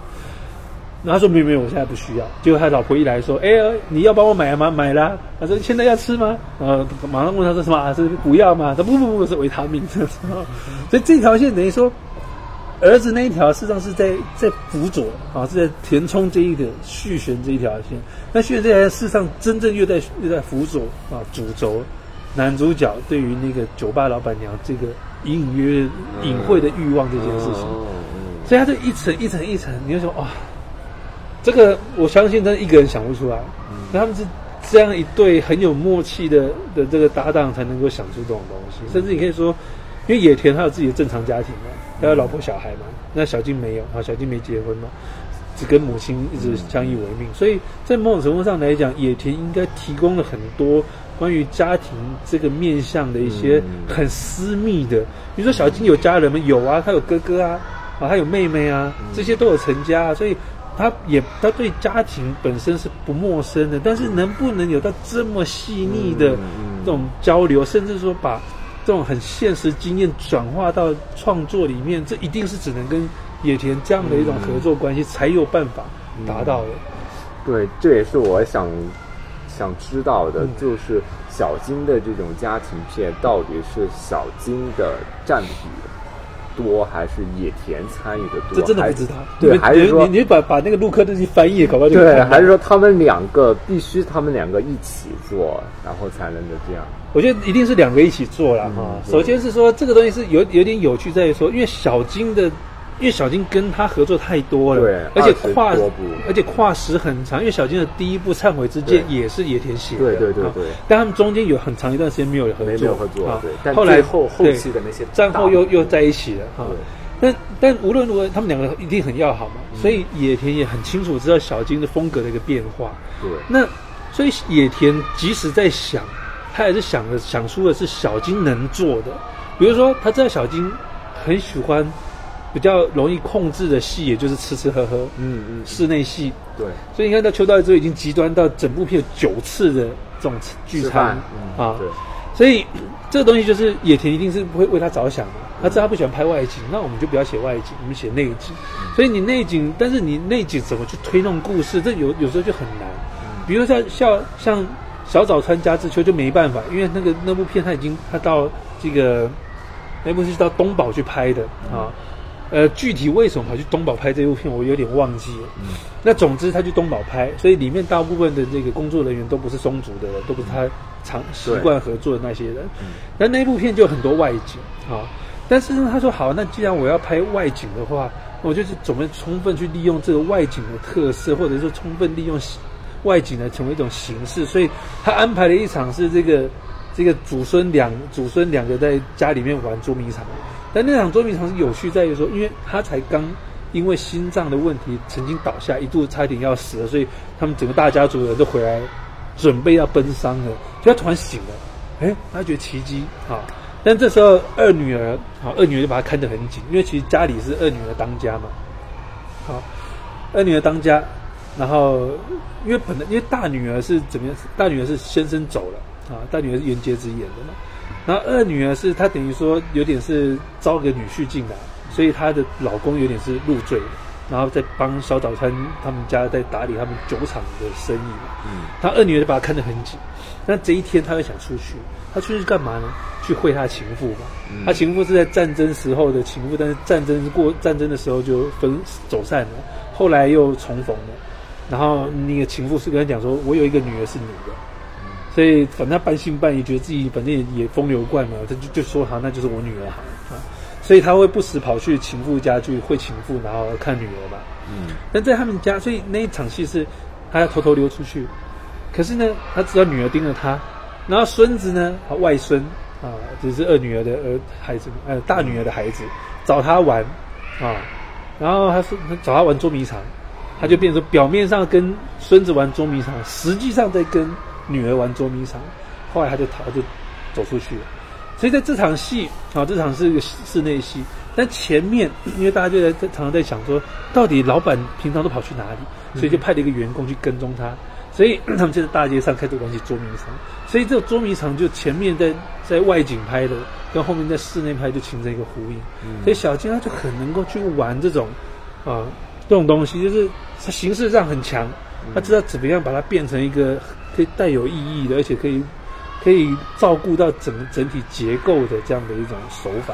然后他说没有没有，我现在不需要。结果他老婆一来说，哎，你要帮我买吗？买啦。他说现在要吃吗？呃，马上问他说什么？是补药吗？他不不不，是维他命。所以这条线等于说。儿子那一条实际上是在在辅佐啊，是在填充这一个续弦这一条线。那续弦这条线事实上真正又在又在辅佐啊主轴男主角对于那个酒吧老板娘这个隐隐约约隐晦的欲望这件事情。所以他就一层一层一层，你就说哇，这个我相信真的一个人想不出来。那他们是这样一对很有默契的的这个搭档才能够想出这种东西。甚至你可以说，因为野田他有自己的正常家庭嘛。他有老婆小孩嘛？那小静没有啊，小静没结婚嘛，只跟母亲一直相依为命。所以在某种程度上来讲，野田应该提供了很多关于家庭这个面向的一些很私密的。比如说小静有家人吗？有啊，她有哥哥啊，啊，她有妹妹啊，这些都有成家，所以他也他对家庭本身是不陌生的。但是能不能有到这么细腻的这种交流，甚至说把。这种很现实经验转化到创作里面，这一定是只能跟野田这样的一种合作关系才有办法达到的。对，这也是我想想知道的，就是小金的这种家庭片到底是小金的占比多，还是野田参与的多？这真的不知道。对，还是说你你把把那个陆克那些翻译搞不好就对，还是说他们两个必须他们两个一起做，然后才能的这样？我觉得一定是两个一起做了哈。首先是说这个东西是有有点有趣，在于说，因为小金的，因为小金跟他合作太多了，对，而且跨而且跨时很长。因为小金的第一部《忏悔之剑》也是野田写的，对对对对。但他们中间有很长一段时间没有合作，没有合作啊。但后来后后期的那些战后又又在一起了哈。但但无论如何，他们两个一定很要好嘛。所以野田也很清楚知道小金的风格的一个变化。对。那所以野田即使在想。他也是想的想出的是小金能做的，比如说他知道小金很喜欢比较容易控制的戏，也就是吃吃喝喝，嗯嗯，室内戏，对，所以你看到秋刀鱼之后已经极端到整部片九次的这种聚餐啊，对，所以这个东西就是野田一定是不会为他着想的，他知道他不喜欢拍外景，那我们就不要写外景，我们写内景，所以你内景，但是你内景怎么去推动故事，这有有时候就很难，比如像像像。小早川家之秋就没办法，因为那个那部片他已经他到这个那部是到东宝去拍的啊。呃，具体为什么跑去东宝拍这部片，我有点忘记了。嗯，那总之他去东宝拍，所以里面大部分的这个工作人员都不是松竹的人，都不是他常习惯合作的那些人。嗯，那那部片就很多外景啊。但是呢，他说好，那既然我要拍外景的话，我就是怎么充分去利用这个外景的特色，或者说充分利用外景呢成为一种形式。所以他安排了一场是这个这个祖孙两祖孙两个在家里面玩捉迷藏。但那场捉迷藏是有趣在于说，因为他才刚因为心脏的问题曾经倒下，一度差点要死了，所以他们整个大家族的人都回来准备要奔丧了，就他突然醒了，哎，他觉得奇迹啊！但这时候二女儿，好，二女儿就把他看得很紧，因为其实家里是二女儿当家嘛，好，二女儿当家，然后因为本来因为大女儿是怎么样？大女儿是先生走了啊，大女儿是袁洁子演的嘛。然后二女儿是她等于说有点是招个女婿进来，所以她的老公有点是入赘，然后在帮小早餐他们家在打理他们酒厂的生意嘛。嗯，她二女儿就把她看得很紧。那这一天她又想出去，她出去干嘛呢？去会她情妇嘛。她情妇是在战争时候的情妇，但是战争过战争的时候就分走散了，后来又重逢了。然后那个情妇是跟他讲说：“我有一个女儿是你的。”所以反正他半信半疑，觉得自己反正也也风流惯嘛，他就就说好，那就是我女儿好啊。所以他会不时跑去情妇家去会情妇，然后看女儿嘛。嗯。但在他们家，所以那一场戏是他要偷偷溜出去。可是呢，他知道女儿盯着他，然后孙子呢，外孙啊，就是二女儿的儿孩子，呃，大女儿的孩子找他玩啊，然后他说找他玩捉迷藏，他就变成表面上跟孙子玩捉迷藏，实际上在跟。女儿玩捉迷藏，后来他就逃，就走出去了。所以在这场戏啊，这场是一个室内戏。但前面，因为大家就在常常在想说，到底老板平常都跑去哪里？所以就派了一个员工去跟踪他。所以他们就在大街上开始玩起捉迷藏。所以这个捉迷藏就前面在在外景拍的，跟后面在室内拍就形成一个呼应。所以小金他就很能够去玩这种啊这种东西，就是他形式上很强，他知道怎么样把它变成一个。可以带有意义的，而且可以可以照顾到整整体结构的这样的一种手法。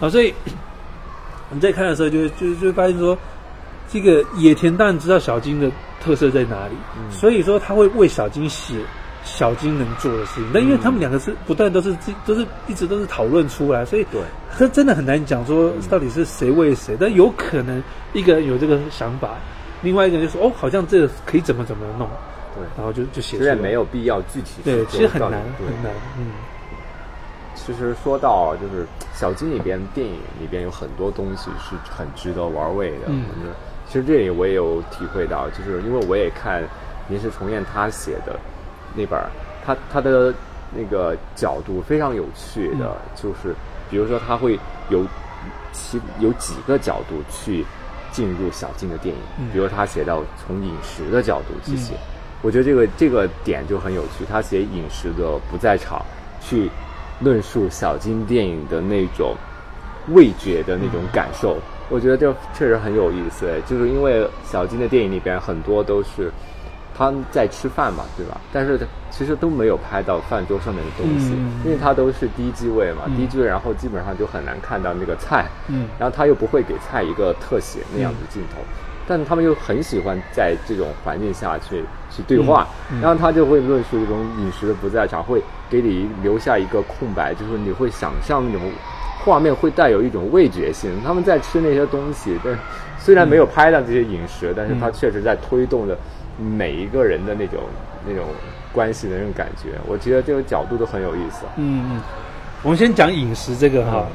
啊，所以我们在看的时候就就就发现说，这个野田当然知道小金的特色在哪里，所以说他会为小金写小金能做的事情。但因为他们两个是不断都是都是一直都是讨论出来，所以对，这真的很难讲说到底是谁为谁。但有可能一个人有这个想法，另外一个人就说哦，好像这个可以怎么怎么弄。对，然后就就写，其实也没有必要具体。对，其实很难，很难。嗯，其实说到就是小金里边电影里边有很多东西是很值得玩味的。嗯，其实这里我也有体会到，就是因为我也看临时重彦他写的那本，他他的那个角度非常有趣的，就是比如说他会有其有几个角度去进入小金的电影，比如他写到从饮食的角度去写。我觉得这个这个点就很有趣，他写饮食的不在场，去论述小金电影的那种味觉的那种感受，我觉得这确实很有意思。就是因为小金的电影里边很多都是他在吃饭嘛，对吧？但是其实都没有拍到饭桌上面的东西，因为他都是低机位嘛，低机位，然后基本上就很难看到那个菜，嗯然后他又不会给菜一个特写那样的镜头。但他们又很喜欢在这种环境下去去对话，然后他就会论述一种饮食的不在场，会给你留下一个空白，就是你会想象那种画面会带有一种味觉性。他们在吃那些东西，但虽然没有拍到这些饮食，但是他确实在推动着每一个人的那种那种关系的那种感觉。我觉得这个角度都很有意思。嗯嗯，我们先讲饮食这个哈。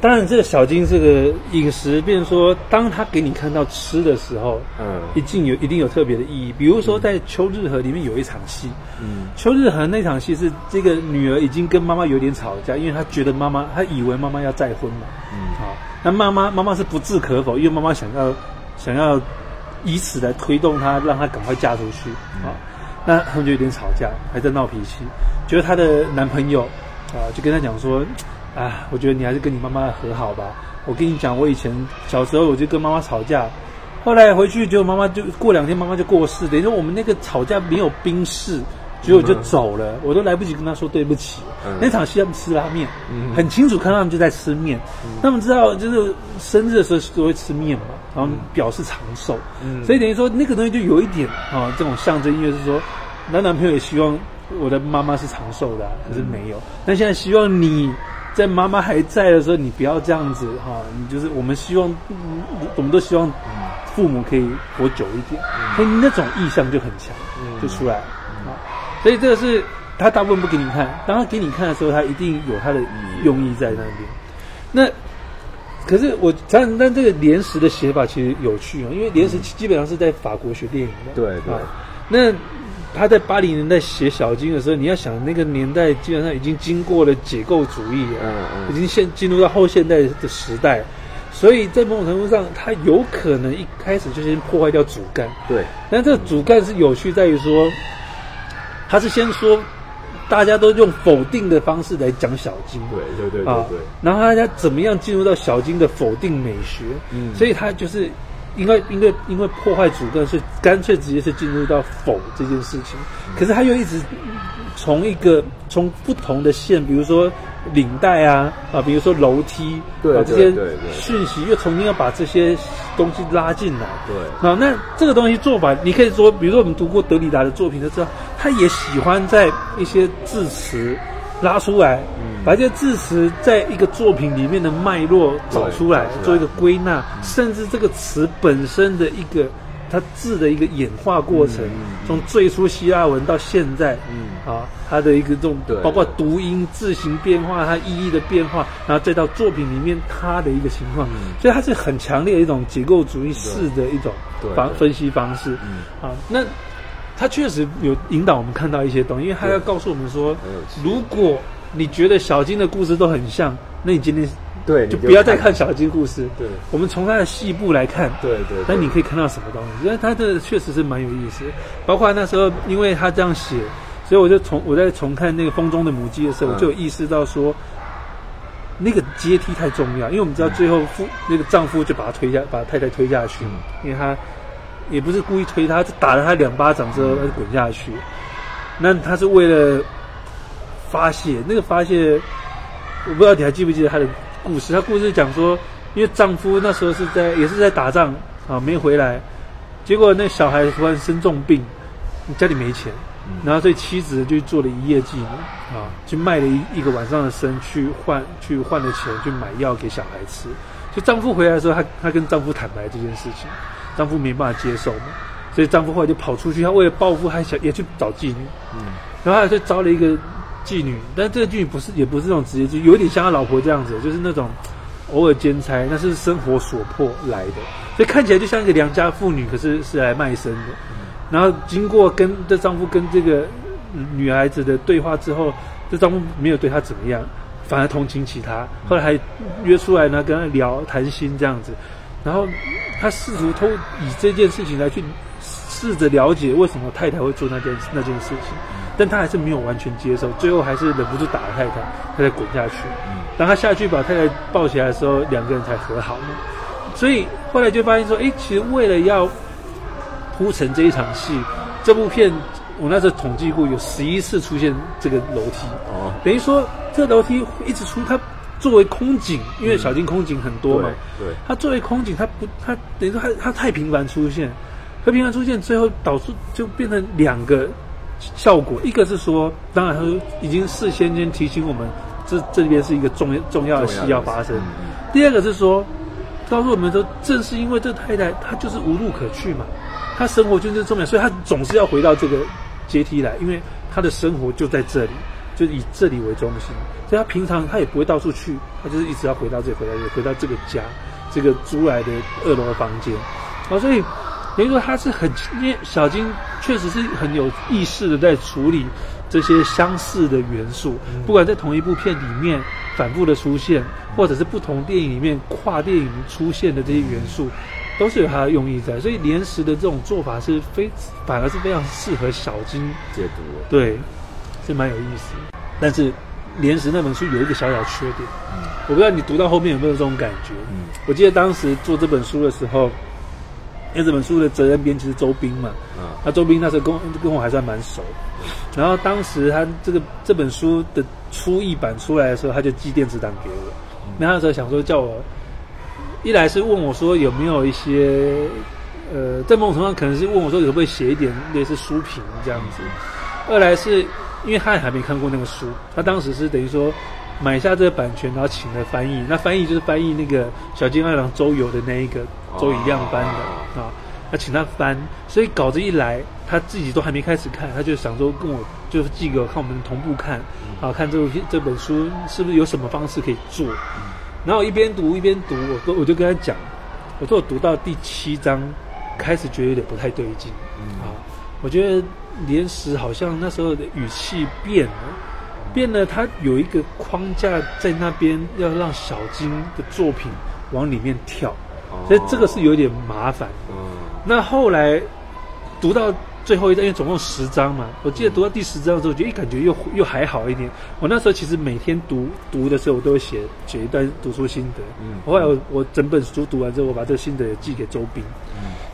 当然，这个小金这个饮食，变说，当他给你看到吃的时候，嗯，一定有一定有特别的意义。比如说，在《秋日和》里面有一场戏，嗯，《秋日和》那场戏是这个女儿已经跟妈妈有点吵架，因为她觉得妈妈，她以为妈妈要再婚嘛，嗯，好，那妈妈妈妈是不置可否，因为妈妈想要想要以此来推动她，让她赶快嫁出去，啊，那他们就有点吵架，还在闹脾气，觉得她的男朋友啊，就跟她讲说。啊，我觉得你还是跟你妈妈和好吧。我跟你讲，我以前小时候我就跟妈妈吵架，后来回去就妈妈就过两天妈妈就过世。等于说我们那个吵架没有冰释，结果就走了，我都来不及跟她说对不起。那场戏他们吃拉面，很清楚看到他们就在吃面。他们知道就是生日的时候都会吃面嘛，然后表示长寿。所以等于说那个东西就有一点啊，这种象征意味是说，男男朋友也希望我的妈妈是长寿的，可是没有。但现在希望你在妈妈还在的时候，你不要这样子哈，你就是我们希望，我们都希望父母可以活久一点，所以那种意向就很强，就出来。所以这个是他大部分不给你看，当他给你看的时候，他一定有他的用意在那边。那可是我，但但这个连石的写法其实有趣啊，因为连石基本上是在法国学电影的。对对。那他在八零年代写小金的时候，你要想那个年代基本上已经经过了解构主义，嗯嗯，已经现进入到后现代的时代，所以在某种程度上，他有可能一开始就先破坏掉主干。对。但这个主干是有趣在于说。他是先说，大家都用否定的方式来讲小金，对对对对对。然后大家怎么样进入到小金的否定美学？嗯，所以他就是因为因为因为破坏主干，所以干脆直接是进入到否这件事情。可是他又一直从一个从不同的线，比如说。领带啊啊，比如说楼梯，对这些讯息又重新要把这些东西拉进来，对啊，那这个东西做法，你可以说，比如说我们读过德里达的作品，就知道他也喜欢在一些字词拉出来，把这些字词在一个作品里面的脉络找出来，做一个归纳，甚至这个词本身的一个。它字的一个演化过程，从最初希腊文到现在，啊，它的一个这种包括读音、字形变化、它意义的变化，然后再到作品里面它的一个情况，所以它是很强烈的一种结构主义式的一种方分析方式。啊，那它确实有引导我们看到一些东西，因为他要告诉我们说，如果你觉得小金的故事都很像，那你今天。对，就不要再看小金故事。对，我们从他的细部来看。对对。但你可以看到什么东西？因为他的确实是蛮有意思。包括那时候，因为他这样写，所以我就重我在重看那个《风中的母鸡》的时候，我就有意识到说，那个阶梯太重要。因为我们知道最后夫那个丈夫就把他推下，把太太推下去嘛。因为他也不是故意推他，打了他两巴掌之后，他就滚下去。那他是为了发泄，那个发泄，我不知道你还记不记得他的。故事，他故事讲说，因为丈夫那时候是在也是在打仗啊，没回来，结果那小孩突然生重病，家里没钱，然后所以妻子就做了一夜妓女啊，去卖了一一个晚上的身去换去换了钱去买药给小孩吃。就丈夫回来的时候，她她跟丈夫坦白这件事情，丈夫没办法接受嘛，所以丈夫后来就跑出去，他为了报复还想也去找妓女，嗯，然后他就招了一个。妓女，但这个妓女不是，也不是那种职业妓，有点像他老婆这样子，就是那种偶尔兼差，那是生活所迫来的，所以看起来就像一个良家妇女，可是是来卖身的。然后经过跟这丈夫跟这个女孩子的对话之后，这丈夫没有对她怎么样，反而同情起她，后来还约出来呢，跟她聊谈心这样子。然后他试图偷以这件事情来去试着了解为什么太太会做那件那件事情。但他还是没有完全接受，最后还是忍不住打了太太，他才滚下去。当他下去把太太抱起来的时候，两个人才和好嘛。所以后来就发现说，哎，其实为了要铺成这一场戏，这部片我那时候统计过有十一次出现这个楼梯。哦，等于说这楼梯一直出，它作为空警，因为小金空警很多嘛。对。他作为空警，他不，他等于说他他太频繁出现，他频繁出现，最后导致就变成两个。效果，一个是说，当然他已经事先先提醒我们，这这边是一个重重要的戏要发生。第二个是说，告诉我们说，正是因为这太太她就是无路可去嘛，她生活就是重要，所以她总是要回到这个阶梯来，因为她的生活就在这里，就以这里为中心，所以他平常他也不会到处去，他就是一直要回到这里，回到这里，回到这个家，这个租来的二楼的房间，啊，所以。等于说他是很，因为小金确实是很有意识的在处理这些相似的元素，不管在同一部片里面反复的出现，或者是不同电影里面跨电影出现的这些元素，都是有它的用意在。所以连石的这种做法是非反而是非常适合小金解读，对，是蛮有意思。但是连石那本书有一个小小缺点，我不知道你读到后面有没有这种感觉。我记得当时做这本书的时候。因为这本书的责任编辑是周斌嘛，嗯那周斌那时候跟跟我还算蛮熟，然后当时他这个这本书的初译版出来的时候，他就寄电子档给我，那那时候想说叫我，一来是问我说有没有一些，呃，在某种程度上可能是问我说可不可以写一点类似书评这样子，二来是因为他也还没看过那个书，他当时是等于说买下这个版权，然后请了翻译，那翻译就是翻译那个小金二郎周游的那一个周以亮翻的啊。他请他翻，所以稿子一来，他自己都还没开始看，他就想说跟我就是寄给我看，我们同步看，啊，看这部这本书是不是有什么方式可以做。然后我一边读一边读，我都我就跟他讲，我说我读到第七章，开始觉得有点不太对劲，啊，我觉得连石好像那时候的语气变了，变了，他有一个框架在那边，要让小金的作品往里面跳，所以这个是有点麻烦。嗯那后来读到最后一章，因为总共十章嘛，我记得读到第十章的时候，我觉得感觉又又还好一点。我那时候其实每天读读的时候，我都会写写一段读书心得。嗯后来我我整本书读完之后，我把这个心得也寄给周斌。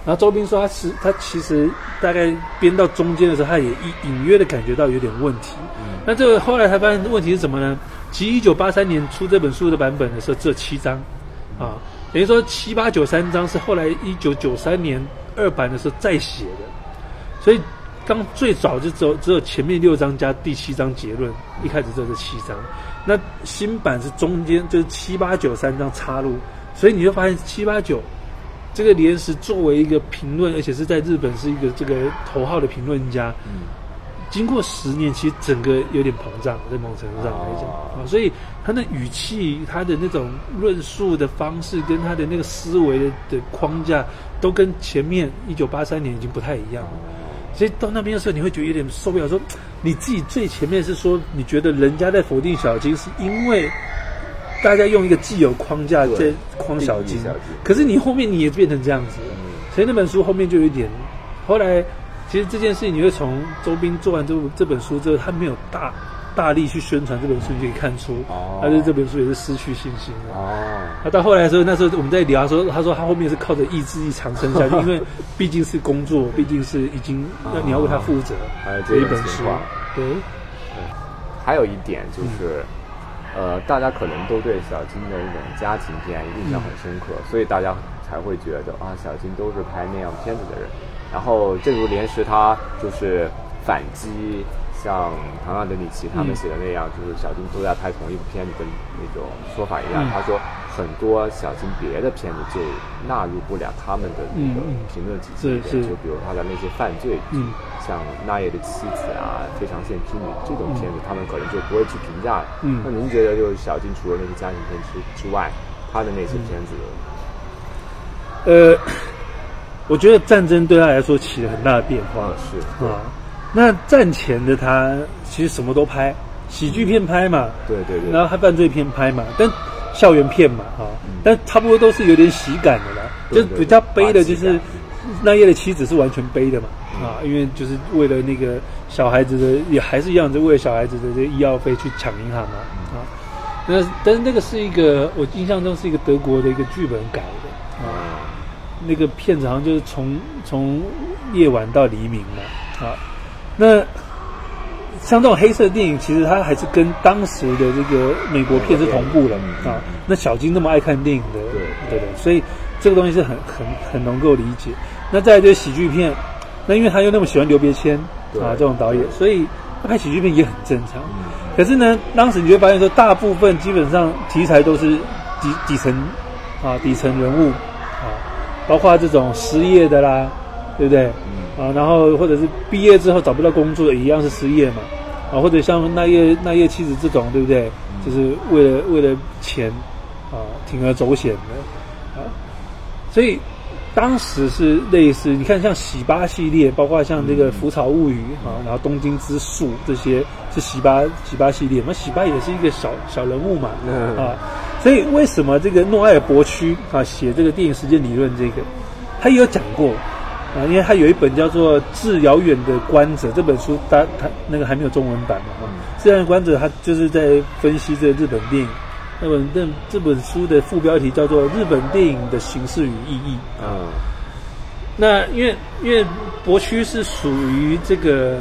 然后周斌说他是他其实大概编到中间的时候，他也隐隐约的感觉到有点问题。那这个后来才发现问题是什么呢？其实一九八三年出这本书的版本的时候只有七章，啊，等于说七八九三章是后来一九九三年二版的时候再写的，所以刚最早就只有只有前面六章加第七章结论，一开始就是七章。那新版是中间就是七八九三章插入，所以你就发现七八九这个连石作为一个评论，而且是在日本是一个这个头号的评论家，嗯经过十年，其实整个有点膨胀，在某种程度上来讲哦啊，所以他的语气、他的那种论述的方式，跟他的那个思维的的框架，都跟前面一九八三年已经不太一样了。所以到那边的时候，你会觉得有点受不了。说你自己最前面是说，你觉得人家在否定小金，是因为大家用一个既有框架在框小金小，可是你后面你也变成这样子，所以那本书后面就有一点。后来其实这件事情，你会从周斌做完这部这本书之后，他没有大大力去宣传这本书，你就可以看出哦，他对这本书也是失去信心了。哦，他到后来的时候，那时候我们在聊，他说他说他后面是靠着意志力长生下去，因为毕竟是工作，毕竟是已经要你要为他负责还有这一本书。对，还有一点就是，呃，大家可能都对小金的那种家庭片印象很深刻，所以大家才会觉得啊，小金都是拍那样片子的人。然后，正如连石他就是反击像唐纳德里奇他们写的那样，就是小金都在拍同一部片子的那种说法一样。嗯他说很多小金别的片子就纳入不了他们的那个评论体系里面，就比如他的那些犯罪像那夜的妻子啊、非常线之女这种片子，他们可能就不会去评价了。嗯那您觉得，就是小金除了那些家庭片之之外，他的那些片子，呃，我觉得战争对他来说起了很大的变化嗯，是，啊。那战前的他其实什么都拍，喜剧片拍嘛，对对对，然后他犯罪片拍嘛，但校园片嘛，啊，但差不多都是有点喜感的啦。对对就比较悲的就是那夜的妻子是完全背的嘛，啊，因为就是为了那个小孩子的，也还是一样，就为了小孩子的这个医药费去抢银行嘛，啊。那但是那个是一个我印象中是一个德国的一个剧本改的啊，那个片子好像就是从从夜晚到黎明嘛，啊，那像这种黑色电影，其实它还是跟当时的这个美国片是同步的嗯啊。那小金那么爱看电影的，对对对，所以这个东西是很很很能够理解。那再来就是喜剧片，那因为他又那么喜欢刘别谦啊这种导演，所以他拍喜剧片也很正常。嗯可是呢，当时你就会发现说，大部分基本上题材都是底底层啊底层人物啊，包括这种失业的啦，对不对？啊，然后或者是毕业之后找不到工作，的一样是失业嘛。啊，或者像那夜那夜妻子这种，对不对？就是为了为了钱啊，铤而走险的啊，所以当时是类似，你看像喜八系列，包括像这个《浮草物语》啊，然后《东京之树》这些是喜八喜八系列，那喜八也是一个小小人物嘛嗯啊，所以为什么这个诺埃尔伯区啊写这个电影时间理论这个，他也有讲过。啊，因为他有一本叫做《致遥远的观者》这本书，他他那个还没有中文版嘛，哈、致遥远的观者》他就是在分析这个日本电影。那本那这本书的副标题叫做《日本电影的形式与意义》。啊那因为因为博区是属于这个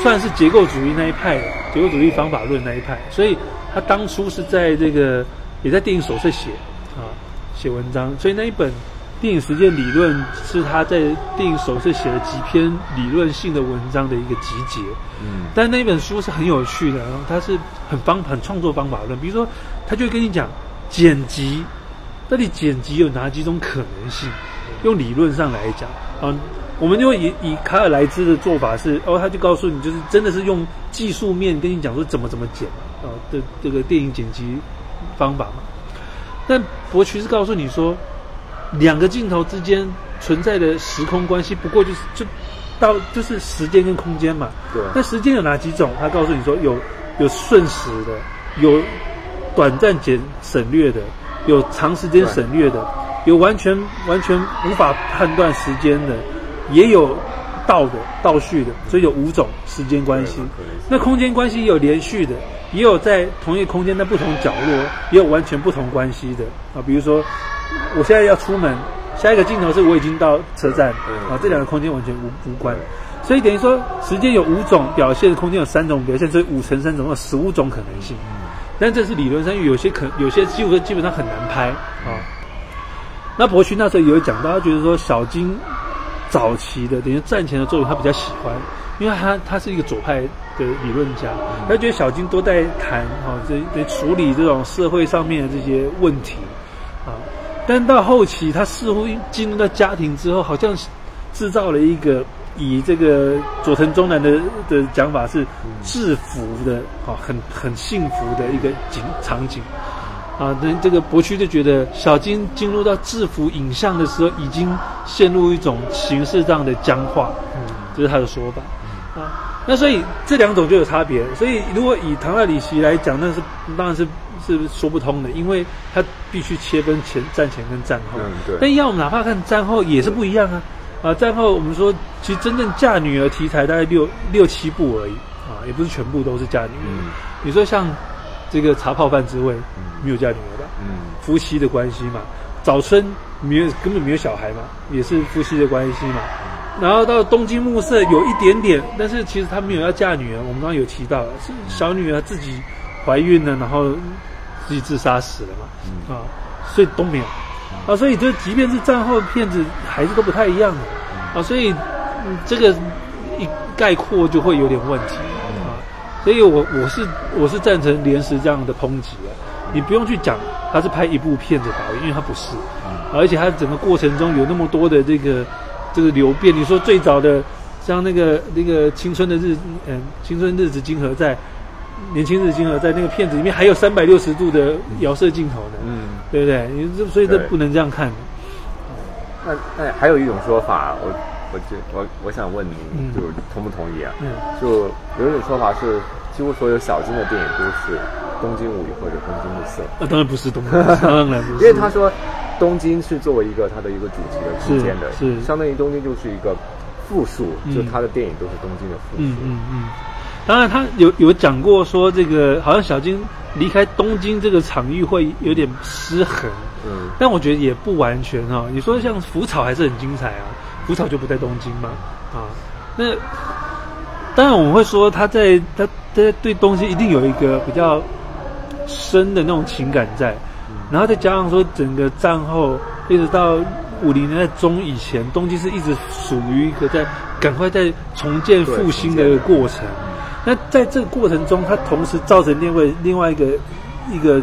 算是结构主义那一派的，结构主义方法论那一派，所以他当初是在这个也在电影手册写啊写文章，所以那一本电影实践理论是他在电影手册写了几篇理论性的文章的一个集结。嗯但那本书是很有趣的，然后它是很方很创作方法论，比如说，他就会跟你讲剪辑，到底剪辑有哪几种可能性？用理论上来讲，啊，我们就以以卡尔莱兹的做法是，哦，他就告诉你，就是真的是用技术面跟你讲说怎么怎么剪啊的这个电影剪辑方法嘛。但博渠是告诉你说，两个镜头之间存在的时空关系，不过就是就到就是时间跟空间嘛。对那时间有哪几种？他告诉你说有有瞬时的，有短暂减省略的，有长时间省略的，有完全完全无法判断时间的，也有倒的倒叙的，所以有五种时间关系。那空间关系有连续的，也有在同一个空间在不同角落，也有完全不同关系的啊。比如说，我现在要出门，下一个镜头是我已经到车站嗯啊，这两个空间完全无无关。所以等于说，时间有五种表现，空间有三种表现，所以五乘三总共有十五种可能性。但这是理论上，因为有些可有些几乎基本上很难拍啊。那博勋那时候也有讲到，他觉得说小金早期的等于战前的作品他比较喜欢，因为他他是一个左派的理论家，他觉得小金都在谈啊，这得处理这种社会上面的这些问题啊。但到后期，他似乎进入到家庭之后，好像制造了一个以这个佐藤中男的的讲法是制服的啊，很很幸福的一个景场景。啊，那这个博区就觉得小金进入到制服影像的时候，已经陷入一种形式上的僵化，嗯，这是他的说法啊。那所以这两种就有差别。所以如果以唐纳里奇来讲，那是当然是是说不通的，因为他必须切分前战前跟战后。嗯对但一样，我们哪怕看战后也是不一样啊。啊，战后我们说，其实真正嫁女儿题材大概六六七部而已啊，也不是全部都是嫁女儿。嗯你说像这个茶泡饭之味，没有嫁女儿吧？嗯夫妻的关系嘛。早春没有根本没有小孩嘛，也是夫妻的关系嘛。然后到东京暮色有一点点，但是其实他没有要嫁女儿，我们刚刚有提到，是小女儿自己怀孕了，然后自己自杀死了嘛，啊，所以都没有。啊，所以这即便是战后的片子，还是都不太一样的。啊，所以、嗯、这个一概括就会有点问题。啊，所以我我是我是赞成连石这样的抨击啊，你不用去讲他是拍一部片子导演，因为他不是，而且他整个过程中有那么多的这个这个流变。你说最早的像那个那个青春的日嗯青春日子金河在年轻日子金河在那个片子里面还有三百六十度的摇射镜头呢，嗯，对不对？你这所以这不能这样看。那那还有一种说法，我我这我我想问你嗯，就是同不同意啊？嗯就有一种说法是，几乎所有小金的电影都是东京物语或者东京暮色，啊，当然不是东京，当然不因。为他说东京是作为一个它的一个主题的空间的，是是相当于东京就是一个复数，嗯就他的电影都是东京的复数。嗯嗯嗯，当然他有有讲过说这个好像小金离开东京这个场域会有点失衡，嗯。但我觉得也不完全哈、你说像浮草还是很精彩啊，浮草就不在东京嘛。啊，那当然我们会说他在他他对东京一定有一个比较深的那种情感在，然后再加上说整个战后一直到五零年代中以前，东京是一直属于一个在赶快在重建复兴的一个过程。那在这个过程中，它同时造成另外另外一个一个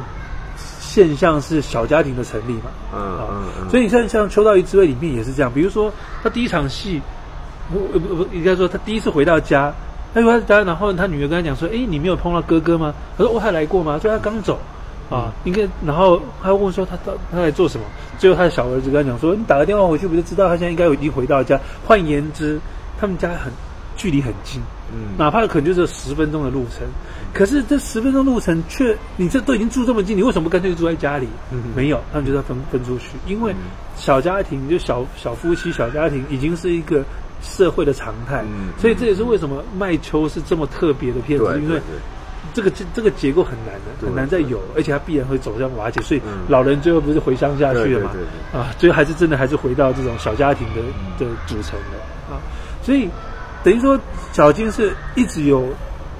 现象是小家庭的成立嘛。嗯啊嗯嗯，所以你看，像《秋刀鱼之味》里面也是这样。比如说，他第一场戏，不不不，应该说他第一次回到家，他回到家，然后他女儿跟他讲说：“哎，你没有碰到哥哥吗？”他说：“哦，还来过吗？”所以他刚走。啊，应该，然后他问说他到他来做什么？最后他的小儿子跟他讲说：“你打个电话回去，不就知道他现在应该已经回到家？换言之，他们家很距离很近，嗯。哪怕可能就是十分钟的路程，可是这十分钟路程却你这都已经住这么近，你为什么不干脆住在家里？嗯。没有，他们就要分分出去，因为小家庭就小小夫妻小家庭已经是一个社会的常态，嗯。所以这也是为什么麦秋是这么特别的片子，因为这个这这个结构很难的，很难再有，而且它必然会走向瓦解，所以嗯。老人最后不是回乡下去了嘛？啊，最后还是真的还是回到这种小家庭的的组成的啊，所以等于说小金是一直有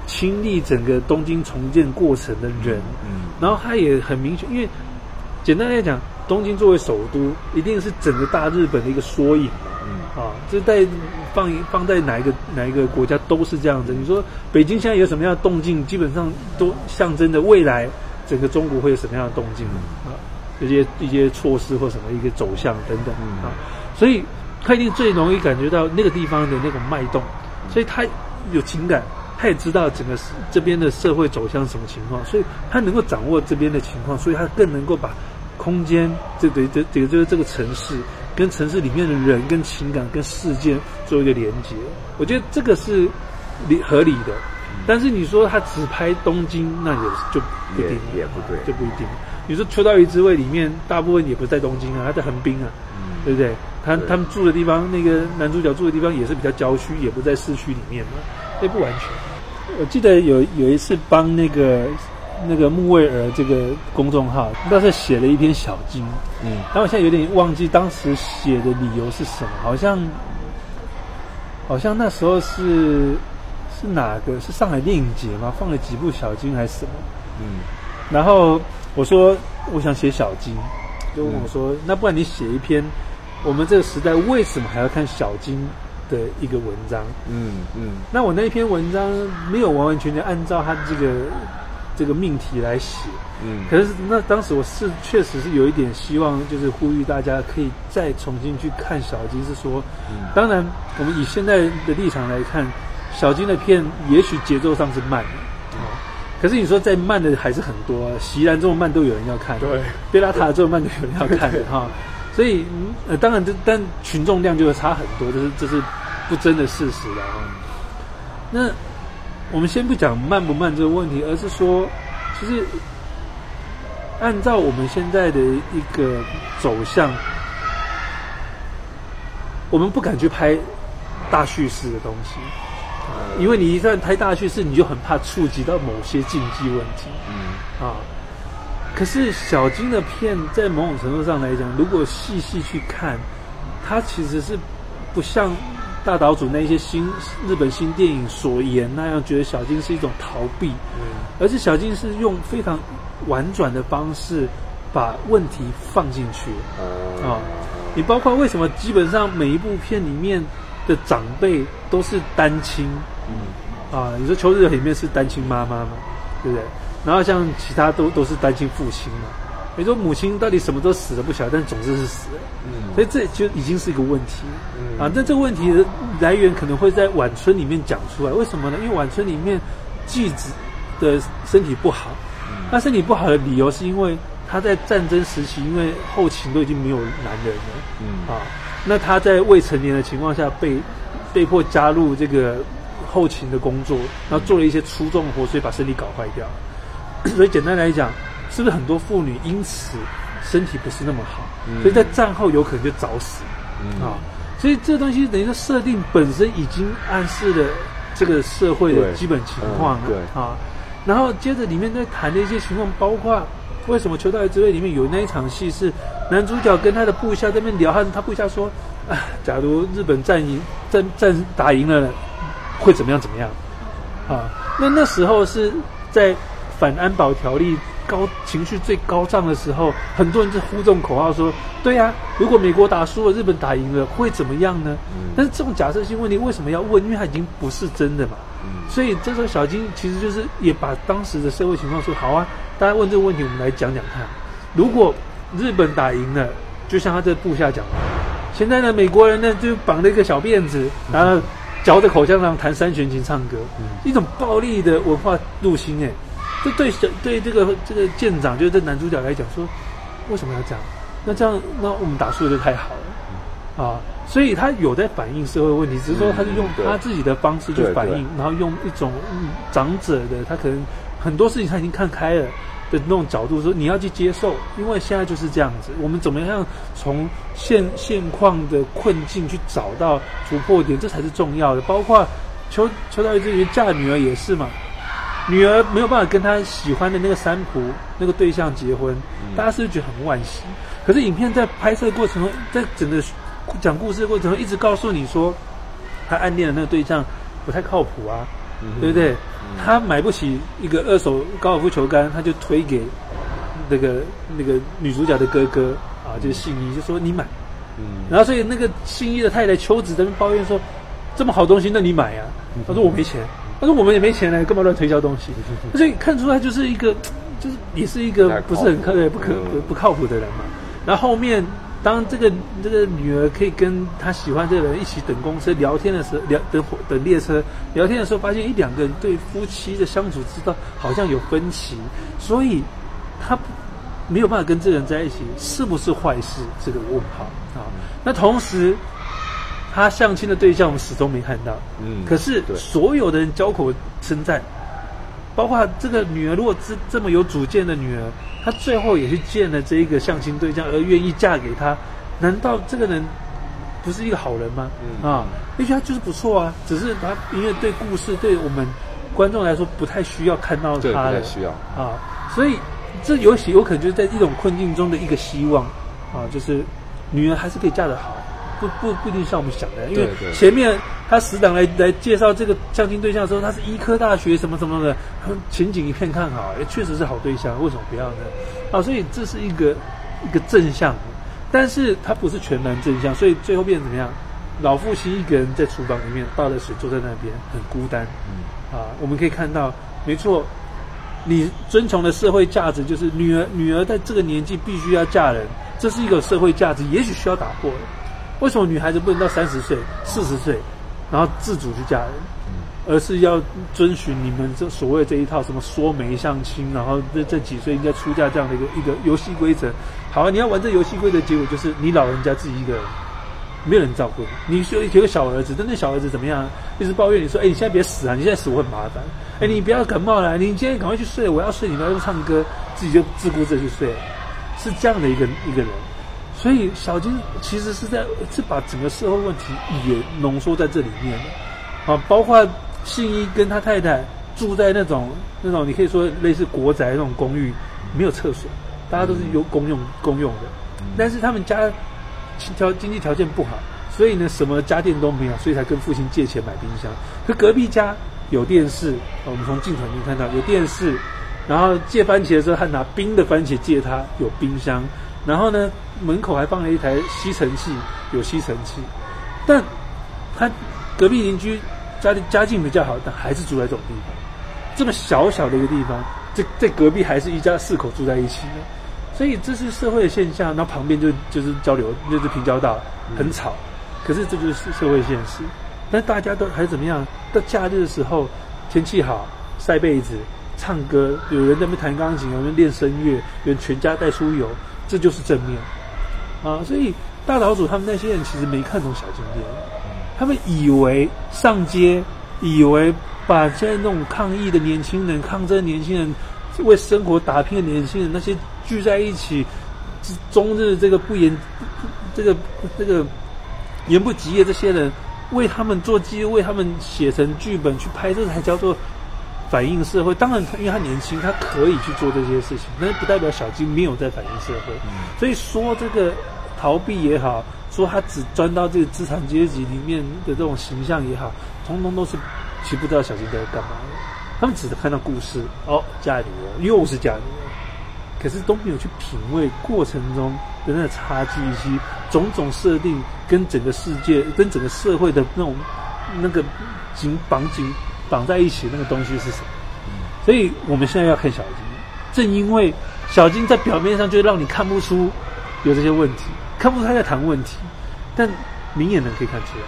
亲历整个东京重建过程的人，嗯然后他也很明确，因为简单来讲，东京作为首都，一定是整个大日本的一个缩影嘛。嗯。啊，这在放放在哪一个哪一个国家都是这样子。你说北京现在有什么样的动静，基本上都象征着未来整个中国会有什么样的动静啊，一些一些措施或什么一个走向等等嗯。啊，所以他一定最容易感觉到那个地方的那种脉动，所以他有情感。他也知道整个这边的社会走向什么情况，所以他能够掌握这边的情况，所以他更能够把空间这这这这个就是这个城市跟城市里面的人、跟情感、跟事件做一个连接。我觉得这个是理合理的。但是你说他只拍东京，那也就不一定也也不对就不一定。你说《秋刀鱼之味》里面大部分也不在东京啊，他在横滨啊，嗯对不对？他他们住的地方，那个男主角住的地方也是比较郊区，也不在市区里面嘛，也不完全。我记得有有一次帮那个那个木卫尔这个公众号，当时写了一篇小经，嗯。但我现在有点忘记当时写的理由是什么，好像好像那时候是是哪个是上海电影节吗？放了几部小经还是什么？嗯。然后我说我想写小经，就问我说，那不然你写一篇我们这个时代为什么还要看小金的一个文章？嗯嗯。那我那一篇文章没有完完全全按照他这个这个命题来写，嗯，可是那当时我是确实是有一点希望，就是呼吁大家可以再重新去看小金，是说，嗯。当然我们以现在的立场来看，小金的片也许节奏上是慢的，哦，可是你说再慢的还是很多、啊，席然这么慢都有人要看，对。贝拉塔这么慢都有人要看的 哈，所以嗯呃当然这但群众量就会差很多，这是这是不争的事实了啊。那我们先不讲慢不慢这个问题，而是说，其实按照我们现在的一个走向，我们不敢去拍大叙事的东西，因为你一旦拍大叙事，你就很怕触及到某些禁忌问题嗯啊。可是小金的片，在某种程度上来讲，如果细细去看，它其实是不像大岛主那一些新日本新电影所言那样，觉得小金是一种逃避，而是小金是用非常婉转的方式把问题放进去嗯啊。你包括为什么基本上每一部片里面的长辈都是单亲嗯啊？你说《秋日》里面是单亲妈妈嘛，对不对？然后像其他都都是单亲父亲嘛。你说母亲到底什么都死了不晓得，但总之是死了。嗯所以这就已经是一个问题嗯啊。那这个问题的来源可能会在晚春里面讲出来，为什么呢？因为晚春里面继子的身体不好，他身体不好的理由是因为他在战争时期，因为后勤都已经没有男人了嗯啊。那他在未成年的情况下被被迫加入这个后勤的工作，然后做了一些粗重活，所以把身体搞坏掉。所以简单来讲，是不是很多妇女因此身体不是那么好，嗯所以在战后有可能就早死嗯啊？所以这东西等于说设定本身已经暗示了这个社会的基本情况嗯对啊。然后接着里面在谈的一些情况，包括为什么《求道之位》里面有那一场戏是男主角跟他的部下在那边聊，他他部下说：“啊，假如日本战赢战战打赢了，会怎么样怎么样？”啊，那那时候是在反安保条例高情绪最高涨的时候，很多人就呼这种口号说：“对呀、如果美国打输了，日本打赢了，会怎么样呢？”嗯但是这种假设性问题为什么要问？因为它已经不是真的嘛。嗯所以这时候小金其实就是也把当时的社会情况说：“好啊，大家问这个问题，我们来讲讲看。如果日本打赢了，就像他这部下讲的，现在呢，美国人呢就绑了一个小辫子，然后嚼着口香糖弹三弦琴唱歌，一种暴力的文化入侵。哎，这对小对这个这个舰长，就是这男主角来讲说，为什么要这样？那这样，那我们打输了就太好了啊！所以他有在反映社会问题，只是说他是用他自己的方式去反映，然后用一种嗯长者的他可能很多事情他已经看开了的那种角度说你要去接受，因为现在就是这样子，我们怎么样从现现况的困境去找到突破点，这才是重要的。包括邱邱道义这边嫁女儿也是嘛，女儿没有办法跟她喜欢的那个三浦那个对象结婚，嗯。大家是不是觉得很惋惜？可是影片在拍摄过程中，在整个讲故事的过程中，一直告诉你说，他暗恋的那个对象不太靠谱啊，嗯。对不对？他买不起一个二手高尔夫球杆，他就推给那个那个女主角的哥哥啊，就是信一，就说你买。嗯。然后所以那个信一的太太秋子在那边抱怨说，这么好东西，那你买呀、他说我没钱，他说我们也没钱呢，干嘛乱推销东西？所以看出来就是一个，就是也是一个不是很可不可不不靠谱的人嘛。然后后面当这个这个女儿可以跟她喜欢这个人一起等公车聊天的时候，聊等火等列车聊天的时候，发现一两个人对夫妻的相处之道好像有分歧，所以他没有办法跟这个人在一起，是不是坏事？这个问号啊。那同时，他相亲的对象我们始终没看到，嗯可是所有的人交口称赞，包括这个女儿，如果这这么有主见的女儿，她最后也去见了这一个相亲对象，而愿意嫁给他，难道这个人不是一个好人吗？嗯。啊，也许他就是不错啊，只是他因为对故事对我们观众来说不太需要看到他的太需要。啊，所以这有许有可能就是在一种困境中的一个希望。啊，就是女儿还是可以嫁得好，不不不一定像我们想的，因为前面他死党来来介绍这个相亲对象的时候，他是医科大学什么什么的，前景一片看好，也确实是好对象，为什么不要呢？啊，所以这是一个一个正向，但是他不是全然正向，所以最后变成怎么样？老父亲一个人在厨房里面倒着水坐在那边，很孤单。嗯啊，我们可以看到，没错，你遵从的社会价值就是女儿女儿在这个年纪必须要嫁人，这是一个社会价值，也许需要打破的。为什么女孩子不能到三十岁、四十岁，然后自主去嫁人，而是要遵循你们这所谓这一套什么说媒相亲，然后这这几岁应该出嫁这样的一个一个游戏规则？好啊，你要玩这游戏规则，结果就是你老人家自己一个人。没有人照顾你，你说有个小儿子，但那小儿子怎么样？一直抱怨你说：“哎、你现在别死啊！你现在死我很麻烦。哎、你不要感冒了，你今天赶快去睡，我要睡，你不要去唱歌，自己就自顾自去睡。”是这样的一个一个人，所以小金其实是在是把整个社会问题也浓缩在这里面的，啊，包括信一跟他太太住在那种那种你可以说类似国宅那种公寓，没有厕所，大家都是有公用公用的，但是他们家条经济条件不好，所以呢什么家电都没有，所以才跟父亲借钱买冰箱。可隔壁家有电视，我们从镜头里面看到有电视，然后借番茄的时候，还拿冰的番茄借他，有冰箱，然后呢门口还放了一台吸尘器，有吸尘器，但他隔壁邻居家里家境比较好，但还是住在这种地方，这么小小的一个地方，在在隔壁还是一家四口住在一起呢。所以这是社会的现象，那旁边就就是交流，就是平交道，很吵。可是这就是社会现实。但大家都还怎么样？到假日的时候，天气好，晒被子，唱歌，有人在那边弹钢琴，有人练声乐，有人全家带出游，这就是正面啊。所以大岛主他们那些人其实没看懂小金店，他们以为上街，以为把现在那种抗议的年轻人、抗争的年轻人。为生活打拼的年轻人，那些聚在一起，终日这个不言，这个这个言不及义这些人，为他们做记录，为他们写成剧本去拍，这才叫做反映社会。当然，因为他年轻，他可以去做这些事情，但是不代表小金没有在反映社会。所以说这个逃避也好，说他只钻到这个资产阶级里面的这种形象也好，通通都是其实不知道小金在干嘛。他们只是看到故事哦，嫁女儿又是家里人，可是都没有去品味过程中的那个差距以及种种设定跟整个世界、跟整个社会的那种那个紧绑紧绑在一起那个东西是什么。所以我们现在要看小金，正因为小金在表面上就让你看不出有这些问题，看不出他在谈问题，但明眼人可以看出来。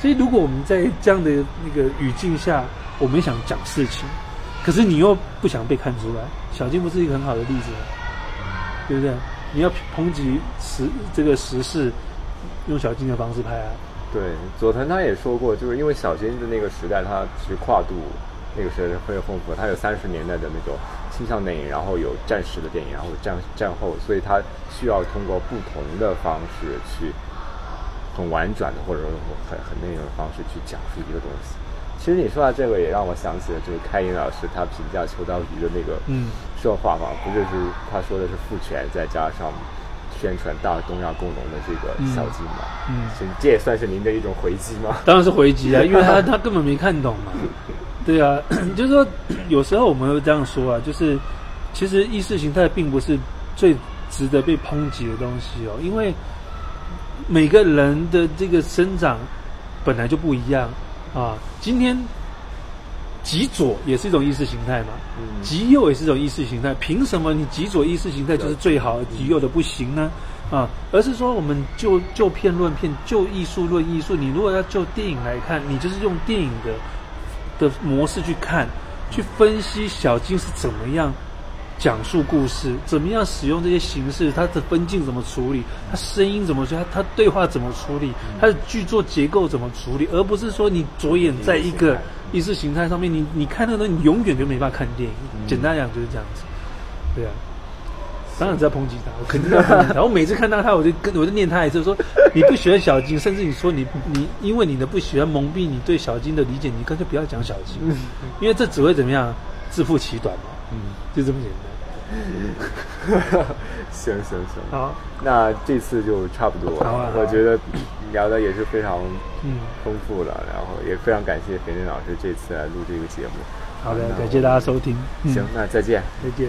所以如果我们在这样的那个语境下，我们想讲事情，可是你又不想被看出来，小金不是一个很好的例子？对不对？你要抨击时这个时事，用小金的方式拍啊。对，佐藤他也说过，就是因为小金的那个时代，他其实跨度那个是非常丰富的，他有三十年代的那种倾向电影，然后有战时的电影，然后战战后，所以他需要通过不同的方式去很婉转的或者说很很那种方式去讲述一个东西。其实你说到这个，也让我想起了就是开云老师他评价秋刀鱼的那个说话嘛，不就是他说的是父权再加上宣传大东亚共荣的这个小金嘛？嗯，这也算是您的一种回击吗？当然是回击啊，因为他 他根本没看懂嘛。对啊，就是说有时候我们会这样说啊，就是其实意识形态并不是最值得被抨击的东西哦，因为每个人的这个生长本来就不一样啊。今天极左也是一种意识形态嘛，极右也是一种意识形态。凭什么你极左意识形态就是最好，极右的不行呢？啊，而是说我们就就片论片，就艺术论艺术。你如果要就电影来看，你就是用电影的。的模式去看，去分析小金是怎么样讲述故事，怎么样使用这些形式，它的分镜怎么处理，它声音怎么说，它它对话怎么处理，它的剧作结构怎么处理，而不是说你着眼在一个意识形态上面，你你看那个，你永远就没办法看电影。简单讲就是这样子，对啊。当然是要抨击他，我肯定要抨击他。我每次看到他，我就跟我就念他一次，说你不喜欢小金，甚至你说你你因为你的不喜欢蒙蔽你对小金的理解，你干脆不要讲小金，因为这只会怎么样自负其短嘛。嗯，就这么简单。行行行，好，那这次就差不多。好，我觉得聊的也是非常嗯丰富了，然后也非常感谢肥林老师这次来录这个节目。好的，感谢大家收听。行，那再见。再见。